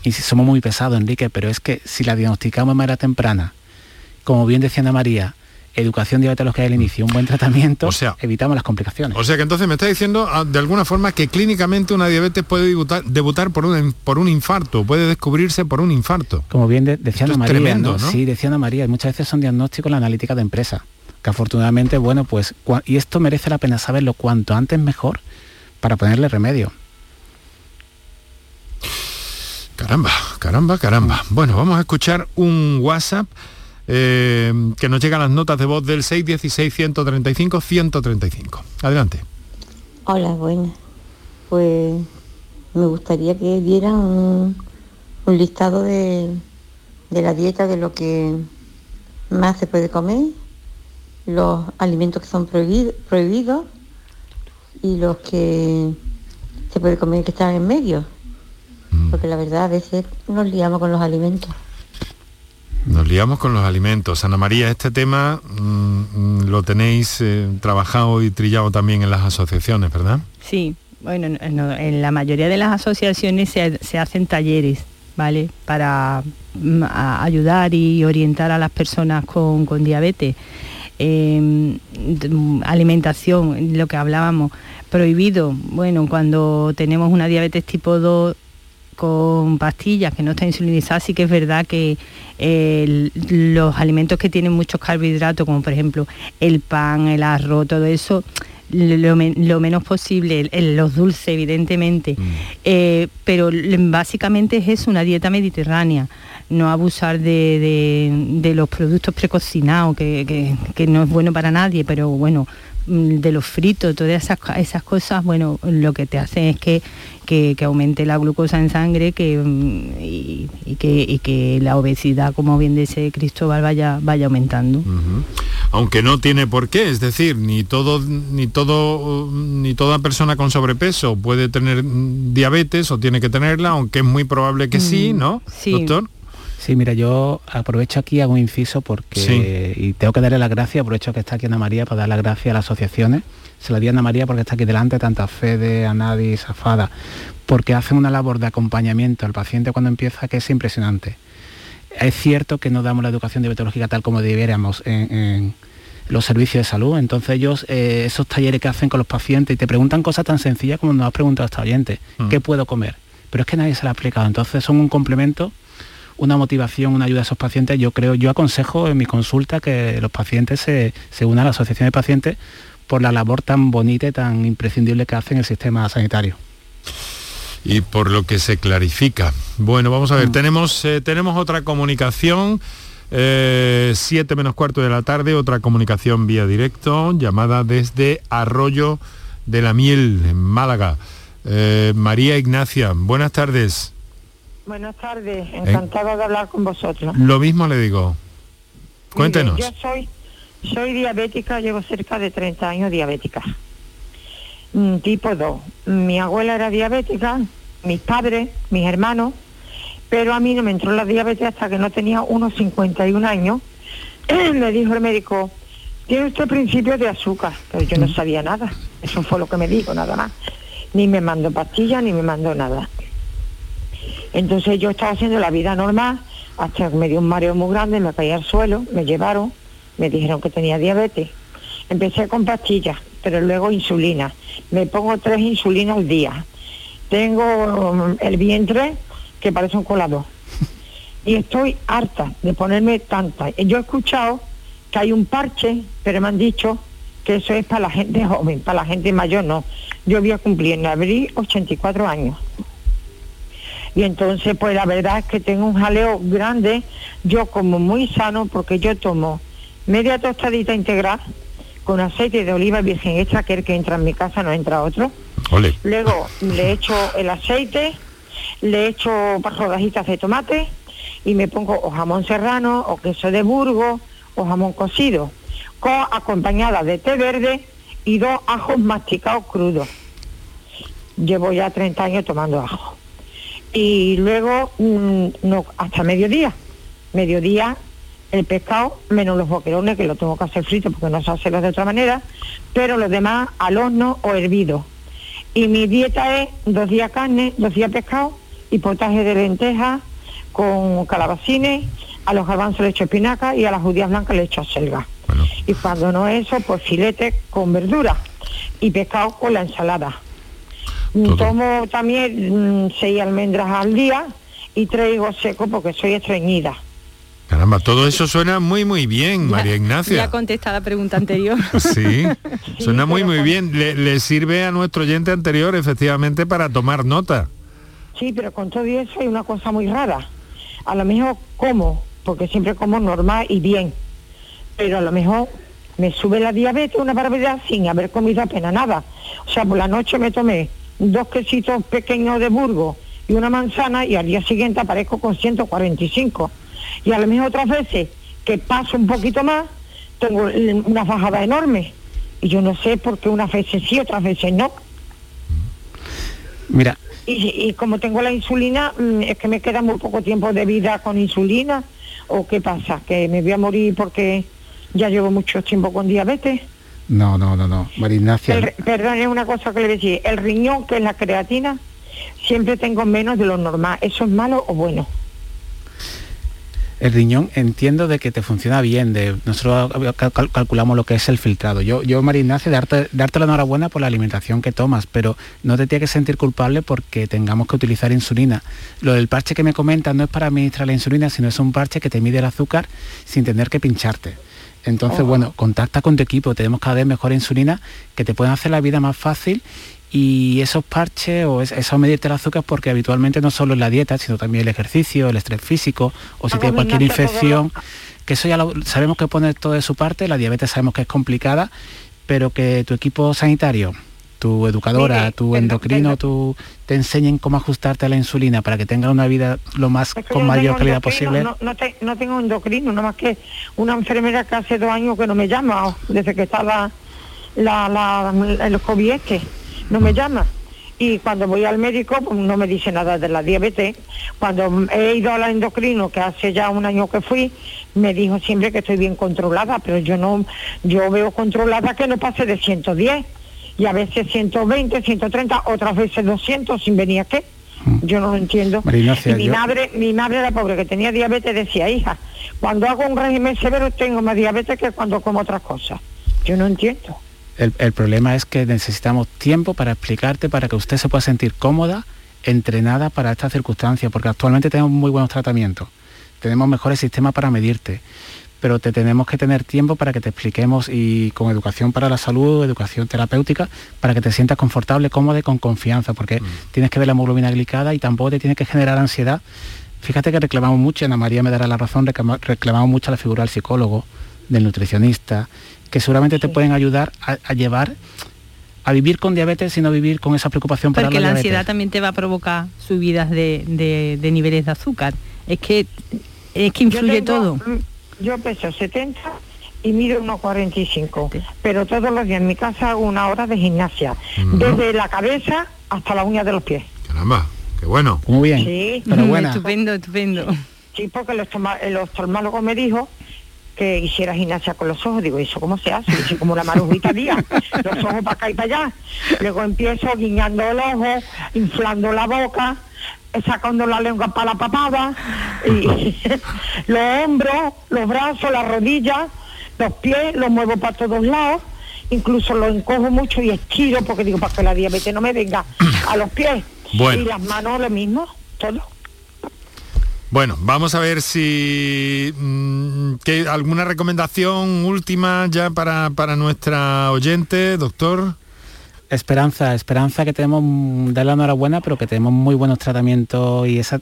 y si somos muy pesados, Enrique, pero es que si la diagnosticamos de manera temprana, como bien decía Ana María, educación diabetológica del inicio, un buen tratamiento, o sea, evitamos las complicaciones.
O sea que entonces me está diciendo ah, de alguna forma que clínicamente una diabetes puede debutar, por, un, por un infarto, puede descubrirse por un infarto.
Como bien decía Ana María, ¿no? sí, decía Ana María, muchas veces son diagnósticos la analítica de empresa, que afortunadamente, bueno, pues, y esto merece la pena saberlo cuanto antes mejor para ponerle remedio.
Caramba, caramba, caramba. Bueno, vamos a escuchar un WhatsApp eh, que nos llegan las notas de voz del 616-135-135. Adelante.
Hola, buenas. Pues me gustaría que dieran un, listado de, la dieta, de lo que más se puede comer, los alimentos que son prohibidos y los que se puede comer que están en medio. Mm. Porque la verdad a veces nos liamos con los alimentos.
Nos liamos con los alimentos. Ana María, este tema mm, mm, lo tenéis eh, trabajado y trillado también en las asociaciones, ¿verdad?
Sí, bueno, en la mayoría de las asociaciones se, hacen talleres, ¿vale? Para mm, ayudar y orientar a las personas con, diabetes. Em, alimentación, lo que hablábamos, prohibido. Bueno, cuando tenemos una diabetes tipo 2 con pastillas que no están insulinizadas, sí que es verdad que los alimentos que tienen muchos carbohidratos, como por ejemplo el pan, el arroz, todo eso, lo, menos posible, los dulces evidentemente, mm. eh, pero básicamente es eso, una dieta mediterránea, no abusar de, los productos precocinados, que, que, no es bueno para nadie, pero bueno, mm, de los fritos, todas esas, esas cosas, bueno, lo que te hacen es que, que, aumente la glucosa en sangre que, mm, y, que, que, la obesidad, como bien dice Cristóbal, vaya, vaya aumentando.
Aunque no tiene por qué, es decir, ni todo, ni todo, ni toda persona con sobrepeso puede tener diabetes o tiene que tenerla, aunque es muy probable que sí, mm, ¿no, doctor?
Sí, mira, yo aprovecho aquí, hago un inciso porque, y tengo que darle las gracias, aprovecho que está aquí Ana María para dar las gracias a las asociaciones. Se la di a Ana María porque está aquí delante, tanta Fede, Anadi, Zafada, porque hacen una labor de acompañamiento al paciente cuando empieza que es impresionante. Es cierto que no damos la educación diabetológica tal como debiéramos en, los servicios de salud. Entonces ellos, eh, esos talleres que hacen con los pacientes y te preguntan cosas tan sencillas como nos ha preguntado esta oyente, mm. ¿qué puedo comer? Pero es que nadie se lo ha explicado. Entonces son un complemento una motivación, una ayuda a esos pacientes. Yo creo, yo aconsejo en mi consulta que los pacientes se, unan a la asociación de pacientes por la labor tan bonita y tan imprescindible que hacen el sistema sanitario
y por lo que se clarifica. Bueno, vamos a ver, mm. tenemos, eh, tenemos otra comunicación, 7 eh, menos cuarto de la tarde, otra comunicación vía directo, llamada desde Arroyo de la Miel, en Málaga. Eh, María Ignacia, buenas tardes.
Buenas tardes, ¿Eh? encantada de hablar con vosotros.
Lo mismo le digo. Cuéntenos.
yo soy, soy diabética, llevo cerca de 30 años diabética. Mm, tipo 2. Mi abuela era diabética, mis padres, mis hermanos, pero a mí no me entró la diabetes hasta que no tenía unos 51 años. me dijo el médico, tiene usted principio de azúcar, pero yo no mm. sabía nada. Eso fue lo que me dijo, nada más. Ni me mandó pastillas, ni me mandó nada. Entonces yo estaba haciendo la vida normal hasta que me dio un mareo muy grande, me caí al suelo, me llevaron, me dijeron que tenía diabetes. Empecé con pastillas, pero luego insulina. Me pongo tres insulinas al día. Tengo um, el vientre que parece un colador. Y estoy harta de ponerme tanta. Yo he escuchado que hay un parche, pero me han dicho que eso es para la gente joven, para la gente mayor no. Yo voy a cumplir en abril 84 años. Y entonces, pues la verdad es que tengo un jaleo grande, yo como muy sano, porque yo tomo media tostadita integral con aceite de oliva virgen extra, que el que entra en mi casa no entra otro. Luego le echo el aceite, le echo rodajitas de tomate y me pongo o jamón serrano o queso de Burgos o jamón cocido, con, acompañada de té verde y dos ajos masticados crudos. Llevo ya 30 años tomando ajo. Y luego, mm, no, hasta mediodía. Mediodía el pescado, menos los boquerones, que lo tengo que hacer frito porque no se hace de otra manera, pero los demás al horno o hervido. Y mi dieta es dos días carne, dos días pescado y potaje de lentejas con calabacines, a los garbanzos le echo espinaca y a las judías blancas le echo selga. Y cuando no eso, pues filete con verdura y pescado con la ensalada. Tomo también mm, seis almendras al día y traigo seco porque soy estreñida.
Caramba, todo eso suena muy muy bien, María Ignacia.
Ya contesta la pregunta anterior.
Sí, suena muy muy bien. Le, le, sirve a nuestro oyente anterior efectivamente para tomar nota.
Sí, pero con todo eso hay una cosa muy rara. A lo mejor como, porque siempre como normal y bien. Pero a lo mejor me sube la diabetes una barbaridad sin haber comido apenas nada. O sea, por la noche me tomé dos quesitos pequeños de Burgos y una manzana y al día siguiente aparezco con 145 y a lo mejor otras veces que paso un poquito más, tengo una bajada enorme. Y yo no sé por qué unas veces sí, otras veces no.
Mira.
Y, como tengo la insulina, mm, es que me queda muy poco tiempo de vida con insulina. ¿O qué pasa? ¿Que me voy a morir porque ya llevo mucho tiempo con diabetes?
No, no, no, no. María Ignacia.
perdón, es una cosa que le decía. El riñón, que es la creatina, siempre tengo menos de lo normal. ¿Eso es malo o bueno?
el riñón entiendo de que te funciona bien, de nosotros calculamos lo que es el filtrado. Yo, yo María Ignacia, darte, darte la enhorabuena por la alimentación que tomas, pero no te tienes que sentir culpable porque tengamos que utilizar insulina. Lo del parche que me comentas no es para administrar la insulina, sino es un parche que te mide el azúcar sin tener que pincharte. Entonces, oh. bueno, contacta con tu equipo, tenemos cada vez mejor insulina que te pueden hacer la vida más fácil y esos parches o eso medirte el azúcar porque habitualmente no solo es la dieta, sino también el ejercicio, el estrés físico o si tiene cualquier infección, que eso ya lo, sabemos que pone todo de su parte, la diabetes sabemos que es complicada, pero que tu equipo sanitario, tu educadora, tu endocrino, tu, te enseñen cómo ajustarte a la insulina para que tengas una vida lo más con mayor calidad posible.
No, no, tengo endocrino, nada más que una enfermera que hace dos años que no me llama, desde que estaba la, la, el COVID este no me llama. Y cuando voy al médico, pues no me dice nada de la diabetes. Cuando he ido al endocrino, que hace ya un año que fui, me dijo siempre que estoy bien controlada, pero yo no, yo veo controlada que no pase de 110 y a veces 120, 130, otras veces 200 sin venir a qué. Mm. Yo no lo entiendo. y mi madre, mi madre era pobre que tenía diabetes decía, hija, cuando hago un régimen severo tengo más diabetes que cuando como otras cosas. Yo no entiendo.
El, problema es que necesitamos tiempo para explicarte, para que usted se pueda sentir cómoda, entrenada para esta circunstancia, porque actualmente tenemos muy buenos tratamientos, tenemos mejores sistemas para medirte, pero te tenemos que tener tiempo para que te expliquemos y con educación para la salud, educación terapéutica, para que te sientas confortable, cómoda y con confianza, porque mm. tienes que ver la hemoglobina glicada y tampoco te tiene que generar ansiedad. Fíjate que reclamamos mucho, Ana María me dará la razón, reclamamos mucho la figura del psicólogo, del nutricionista, que seguramente te pueden ayudar a, llevar a vivir con diabetes y no vivir con esa preocupación
para Porque la, ansiedad también te va a provocar subidas de, niveles de azúcar. Es que es que influye todo.
Mm, yo peso 70 y mido 1,45. Pero todos los días en mi casa hago una hora de gimnasia. Desde la cabeza hasta la uña de los pies.
Caramba, qué bueno.
Muy bien.
Sí.
Pero buena.
Estupendo, estupendo.
Sí, porque el, el oftalmólogo me dijo que hiciera gimnasia con los ojos. Digo, ¿eso cómo se hace? Dice, como la marujita día, los ojos para acá y para allá. Luego empiezo guiñando el ojo, inflando la boca, sacando la lengua para la papada, y los hombros, los brazos, las rodillas, los pies, los muevo para todos lados, incluso los encojo mucho y estiro, porque digo, para que la diabetes no me venga a los pies. Y las manos lo mismo, todo.
Bueno, vamos a ver si mm, que alguna recomendación última ya para, para nuestra oyente, doctor.
Esperanza, esperanza que tenemos, mm, dar la enhorabuena, pero que tenemos muy buenos tratamientos y esa,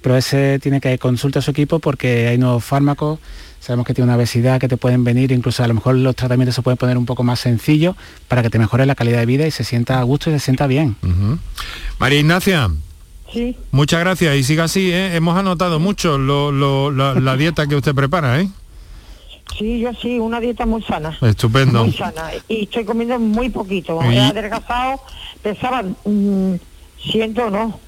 pero ese tiene que consultar a su equipo porque hay nuevos fármacos, sabemos que tiene una obesidad que te pueden venir, incluso a lo mejor los tratamientos se pueden poner un poco más sencillos para que te mejore la calidad de vida y se sienta a gusto y se sienta bien.
María Ignacia.
Sí.
Muchas gracias y siga así, ¿eh? hemos anotado mucho lo- lo- la, la dieta que usted prepara, ¿eh?
Sí, yo sí, una dieta muy sana.
Estupendo.
Muy sana. Y estoy comiendo muy poquito.
Y-
He adelgazado, pesaba mm, ciento, no,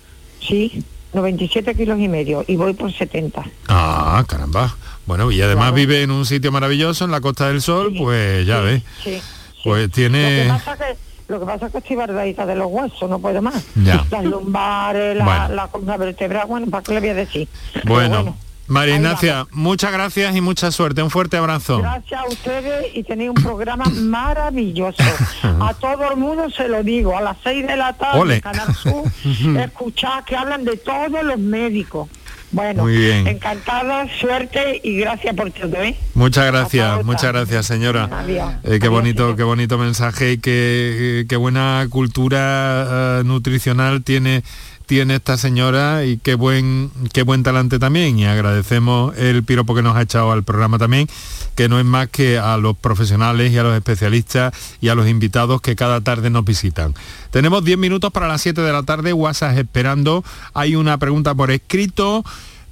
sí, 97 kilos y medio y voy por 70.
Ah, caramba. Bueno, y además vive en un sitio maravilloso, en la Costa del Sol, pues ya ves.
Sí.
Pues
Lo que
tiene...
pasa que lo que pasa es que estoy bardadita de los huesos, no puedo más.
Ya.
Las lumbares, la,
Bueno.
la vertebral, bueno, ¿para qué le voy a decir? Pero
Bueno, María Ignacia, muchas gracias y mucha suerte. Un fuerte abrazo.
Gracias a ustedes y tenéis un programa maravilloso. A todo el mundo se lo digo, a las 6 de la tarde,
Ole.
en Canal Sur, escuchar que hablan de todos los médicos. Bueno,
Muy bien.
encantada, suerte y gracias por todo, ¿eh?
Muchas gracias, muchas gracias señora.
Adiós.
Eh, qué bonito, qué bonito mensaje y qué, qué buena cultura eh, nutricional tiene tiene esta señora y qué buen qué buen talante también y agradecemos el piropo que nos ha echado al programa también que no es más que a los profesionales y a los especialistas y a los invitados que cada tarde nos visitan. Tenemos 10 minutos para las 7 de la tarde, WhatsApp esperando. Hay una pregunta por escrito.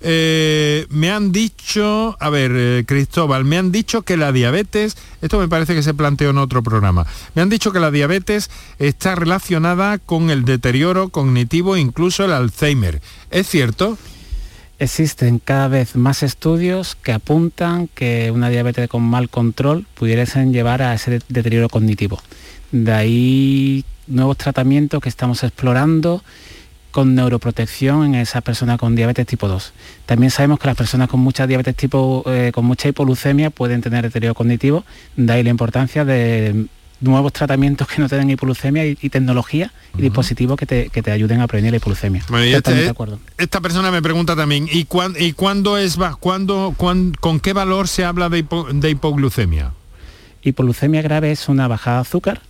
Eh, me han dicho, a ver, eh, Cristóbal, me han dicho que la diabetes, esto me parece que se planteó en otro programa, me han dicho que la diabetes está relacionada con el deterioro cognitivo, incluso el Alzheimer. ¿Es cierto?
Existen cada vez más estudios que apuntan que una diabetes con mal control pudiesen llevar a ese de- deterioro cognitivo. De ahí nuevos tratamientos que estamos explorando con neuroprotección en esas personas con diabetes tipo 2. También sabemos que las personas con mucha diabetes tipo, eh, con mucha hipoglucemia pueden tener deterioro cognitivo, de ahí la importancia de nuevos tratamientos que no tengan hipoglucemia y, y tecnología y dispositivos que te, que te ayuden a prevenir la hipoglucemia.
Bueno, este-
de acuerdo.
esta persona me pregunta también, ¿y, cuán- y cuándo es cuándo, cuán- con qué valor se habla de, hipo- de hipoglucemia?
Hipoglucemia grave es una bajada de azúcar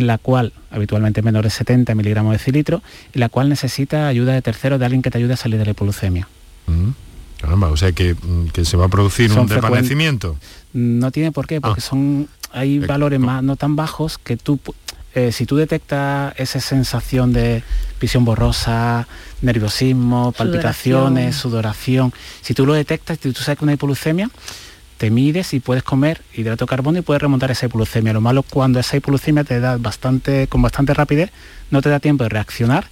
en la cual habitualmente menor de 70 miligramos de cilitro y la cual necesita ayuda de terceros de alguien que te ayude a salir de la hipoglucemia.
Mm, Caramba, o sea que, mm, que se va a producir
Son
un desvanecimiento.
No tiene por qué, porque son hay valores más no tan bajos que tú eh, si tú detectas esa sensación de visión borrosa, nerviosismo, palpitaciones, sudoración, si tú lo detectas y tú sabes que una hipoglucemia, te mides y puedes comer hidrato de carbono y puedes remontar esa hipoglucemia. Lo malo cuando esa hipoglucemia te da bastante, con bastante rapidez, no te da tiempo de reaccionar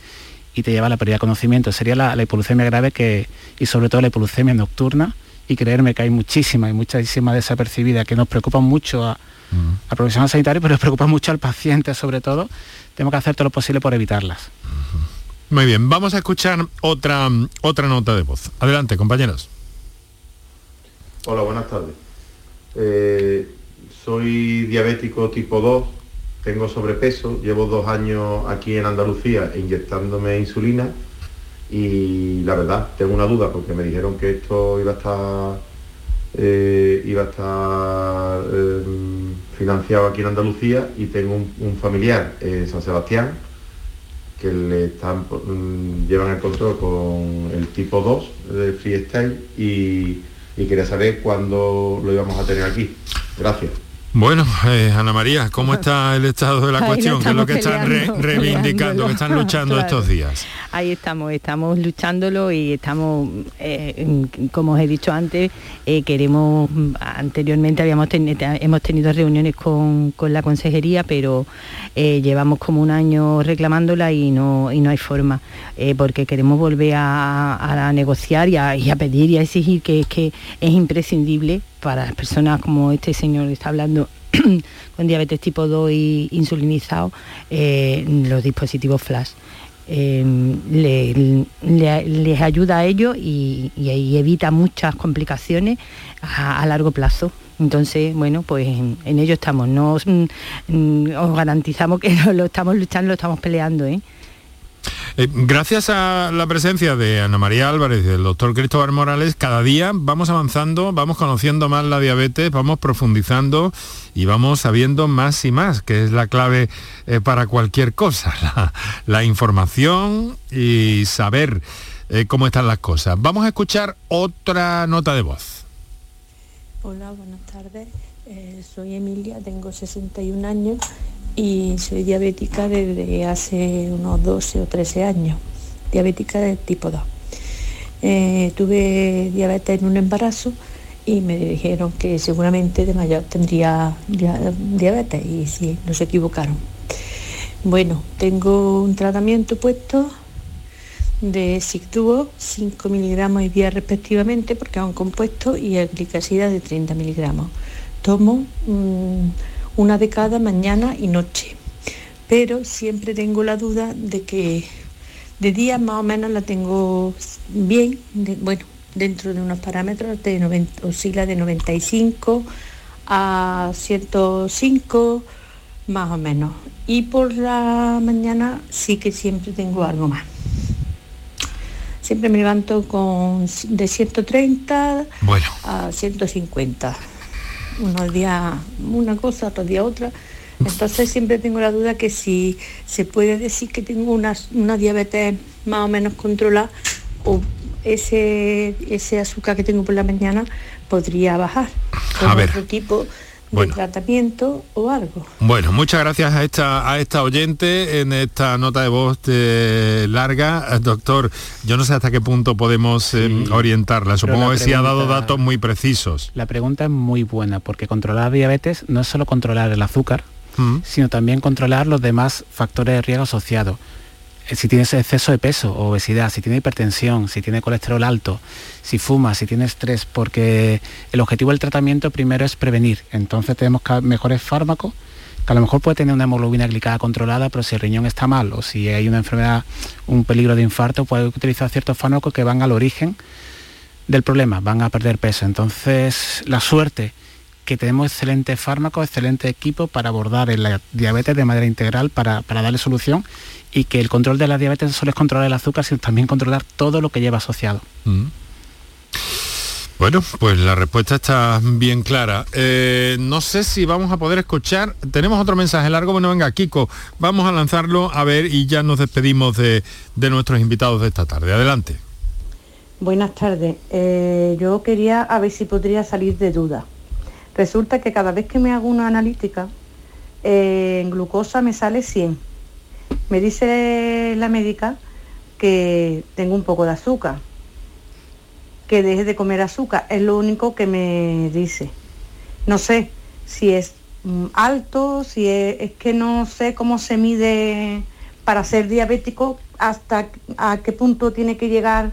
y te lleva a la pérdida de conocimiento. Sería la, la hipoglucemia grave que, y sobre todo la hipoglucemia nocturna, y creerme que hay muchísimas y muchísimas desapercibidas que nos preocupan mucho a, al profesional sanitario, pero nos preocupa mucho al paciente sobre todo. Tenemos que hacer todo lo posible por evitarlas.
Muy bien, vamos a escuchar otra, otra nota de voz. Adelante, compañeros.
Hola, buenas tardes. Eh, soy diabético tipo 2, tengo sobrepeso, llevo dos años aquí en Andalucía inyectándome insulina y la verdad, tengo una duda porque me dijeron que esto iba a estar, eh, eh, financiado aquí en Andalucía y tengo un, familiar en San Sebastián que le mm, llevan el control con el tipo 2 de freestyle y, y quería saber cuándo lo íbamos a tener aquí. Gracias.
Bueno, eh, Ana María, ¿cómo está el estado de la
Ahí
cuestión? ¿Qué es lo que están re- reivindicando, que están luchando
Claro.
estos días?
Ahí estamos, estamos luchándolo y estamos, eh, como os he dicho antes, eh, queremos, anteriormente habíamos tenido, hemos tenido reuniones con, con la consejería, pero llevamos como un año reclamándola y no, y no hay forma, porque queremos volver a, a negociar y a, y a pedir y a exigir que que es imprescindible para las personas como este señor está hablando con diabetes tipo 2 y insulinizado, eh, los dispositivos flash. Le- les ayuda a ellos y, evita muchas complicaciones a, largo plazo. Entonces, bueno, pues en, en ello estamos. No os, mm, mm, os garantizamos que lo estamos luchando, lo estamos peleando, ¿eh?
Eh, gracias a la presencia de Ana María Álvarez y del doctor Cristóbal Morales, cada día vamos avanzando, vamos conociendo más la diabetes, vamos profundizando y vamos sabiendo más y más, que es la clave eh, para cualquier cosa, la, información y saber eh, cómo están las cosas. Vamos a escuchar otra nota de voz.
Hola, buenas tardes. Soy Emilia, tengo 61 años y soy diabética desde hace unos 12 o 13 años, diabética de tipo 2. Eh, tuve diabetes en un embarazo y me dijeron que seguramente de mayor tendría dia- diabetes y sí, no se equivocaron. Bueno, tengo un tratamiento puesto de Sictuo, 5 miligramos y día respectivamente, porque es un compuesto, y glicasida de 30 miligramos. Tomo una de cada mañana y noche, pero siempre tengo la duda de que de día más o menos la tengo bien, de- bueno, dentro de unos parámetros de 90, oscila de 95 a 105 más o menos. Y por la mañana sí que siempre tengo algo más. Siempre me levanto con de 130
Bueno.
a 150. Unos días una cosa, otros días otra. Entonces siempre tengo la duda que si se puede decir que tengo una, una diabetes más o menos controlada o ese, ese azúcar que tengo por la mañana podría bajar con
A ver.
otro tipo de
Bueno.
tratamiento o algo.
Bueno, muchas gracias a esta, a esta oyente en esta nota de voz eh, larga. Doctor, yo no sé hasta qué punto podemos eh, orientarla. Supongo
la
que sí ha dado datos muy precisos.
La pregunta es muy buena porque controlar diabetes no es solo controlar el azúcar,
Mm.
sino también controlar los demás factores de riesgo asociados. Si tienes exceso de peso obesidad, si tienes hipertensión, si tienes colesterol alto, si fumas, si tienes estrés, porque el objetivo del tratamiento primero es prevenir. Entonces tenemos mejores fármacos que a lo mejor puede tener una hemoglobina glicada controlada, pero si el riñón está mal o si hay una enfermedad, un peligro de infarto, puede utilizar ciertos fármacos que van al origen del problema, van a perder peso. Entonces, la suerte que tenemos excelentes fármacos, excelente equipo para abordar la diabetes de manera integral, para, para darle solución y que el control de la diabetes no solo es controlar el azúcar, sino también controlar todo lo que lleva asociado.
Mm. Bueno, pues la respuesta está bien clara. Eh, no sé si vamos a poder escuchar. Tenemos otro mensaje largo. Bueno, venga, Kiko, vamos a lanzarlo a ver y ya nos despedimos de, de nuestros invitados de esta tarde. Adelante.
Buenas tardes. Eh, yo quería a ver si podría salir de duda. Resulta que cada vez que me hago una analítica, eh, en glucosa me sale 100. Me dice la médica que tengo un poco de azúcar, que deje de comer azúcar. Es lo único que me dice. No sé si es mm, alto, si es, es que no sé cómo se mide para ser diabético, hasta a qué punto tiene que llegar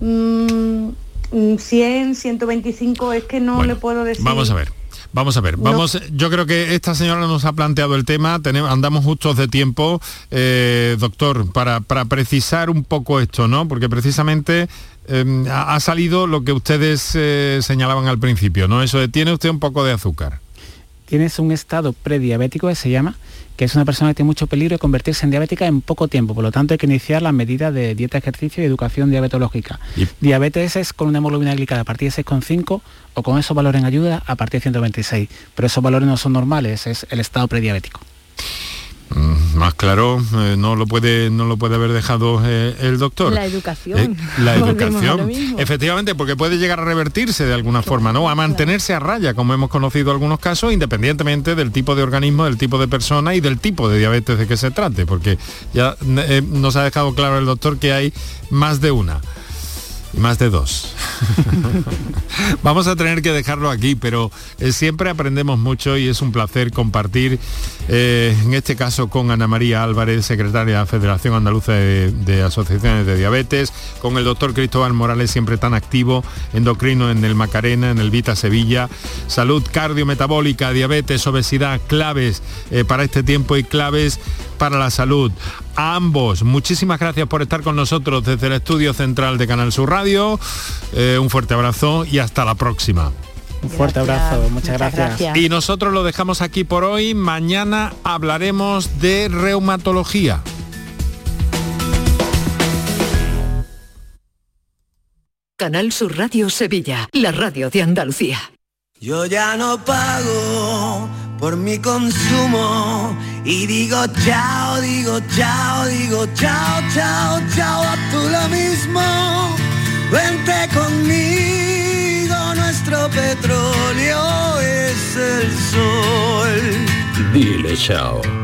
mm, mm, 100, 125, es que no le puedo decir.
Vamos a ver. Vamos a ver, vamos, yo creo que esta señora nos ha planteado el tema, tenemos, andamos justos de tiempo, eh, doctor, para, para precisar un poco esto, ¿no? Porque precisamente eh, ha, ha salido lo que ustedes eh, señalaban al principio, ¿no? Eso de tiene usted un poco de azúcar.
Tienes un estado prediabético que se llama, que es una persona que tiene mucho peligro de convertirse en diabética en poco tiempo. Por lo tanto, hay que iniciar las medidas de dieta, ejercicio y educación diabetológica. Diabetes es con una hemoglobina glicada a partir de 6,5 o con esos valores en ayuda a partir de 126. Pero esos valores no son normales, es el estado prediabético.
Mm, Más claro, eh, no lo puede no lo puede haber dejado eh, el doctor.
La educación.
Eh, la educación. Efectivamente, porque puede llegar a revertirse de alguna forma, ¿no? A mantenerse a raya, como hemos conocido algunos casos, independientemente del tipo de organismo, del tipo de persona y del tipo de diabetes de que se trate, porque ya nos ha dejado claro el doctor que hay más de una. Más de dos. Vamos a tener que dejarlo aquí, pero eh, siempre aprendemos mucho y es un placer compartir, eh, en este caso con Ana María Álvarez, secretaria de la Federación Andaluza de, Asociaciones de Diabetes, con el doctor Cristóbal Morales, siempre tan activo, endocrino en el Macarena, en el Vita Sevilla, salud cardiometabólica, diabetes, obesidad, claves eh, para este tiempo y claves para la salud. A ambos, muchísimas gracias por estar con nosotros desde el estudio central de Canal Sur Radio. Eh, un fuerte abrazo y hasta la próxima.
Un fuerte abrazo, muchas, gracias. gracias.
Y nosotros lo dejamos aquí por hoy. Mañana hablaremos de reumatología.
Canal Sur Radio Sevilla, la radio de Andalucía.
Yo ya no pago por mi consumo y digo chao, digo chao, digo chao, chao, chao, a tú lo mismo. Vente conmigo, nuestro petróleo es el sol.
Dile chao.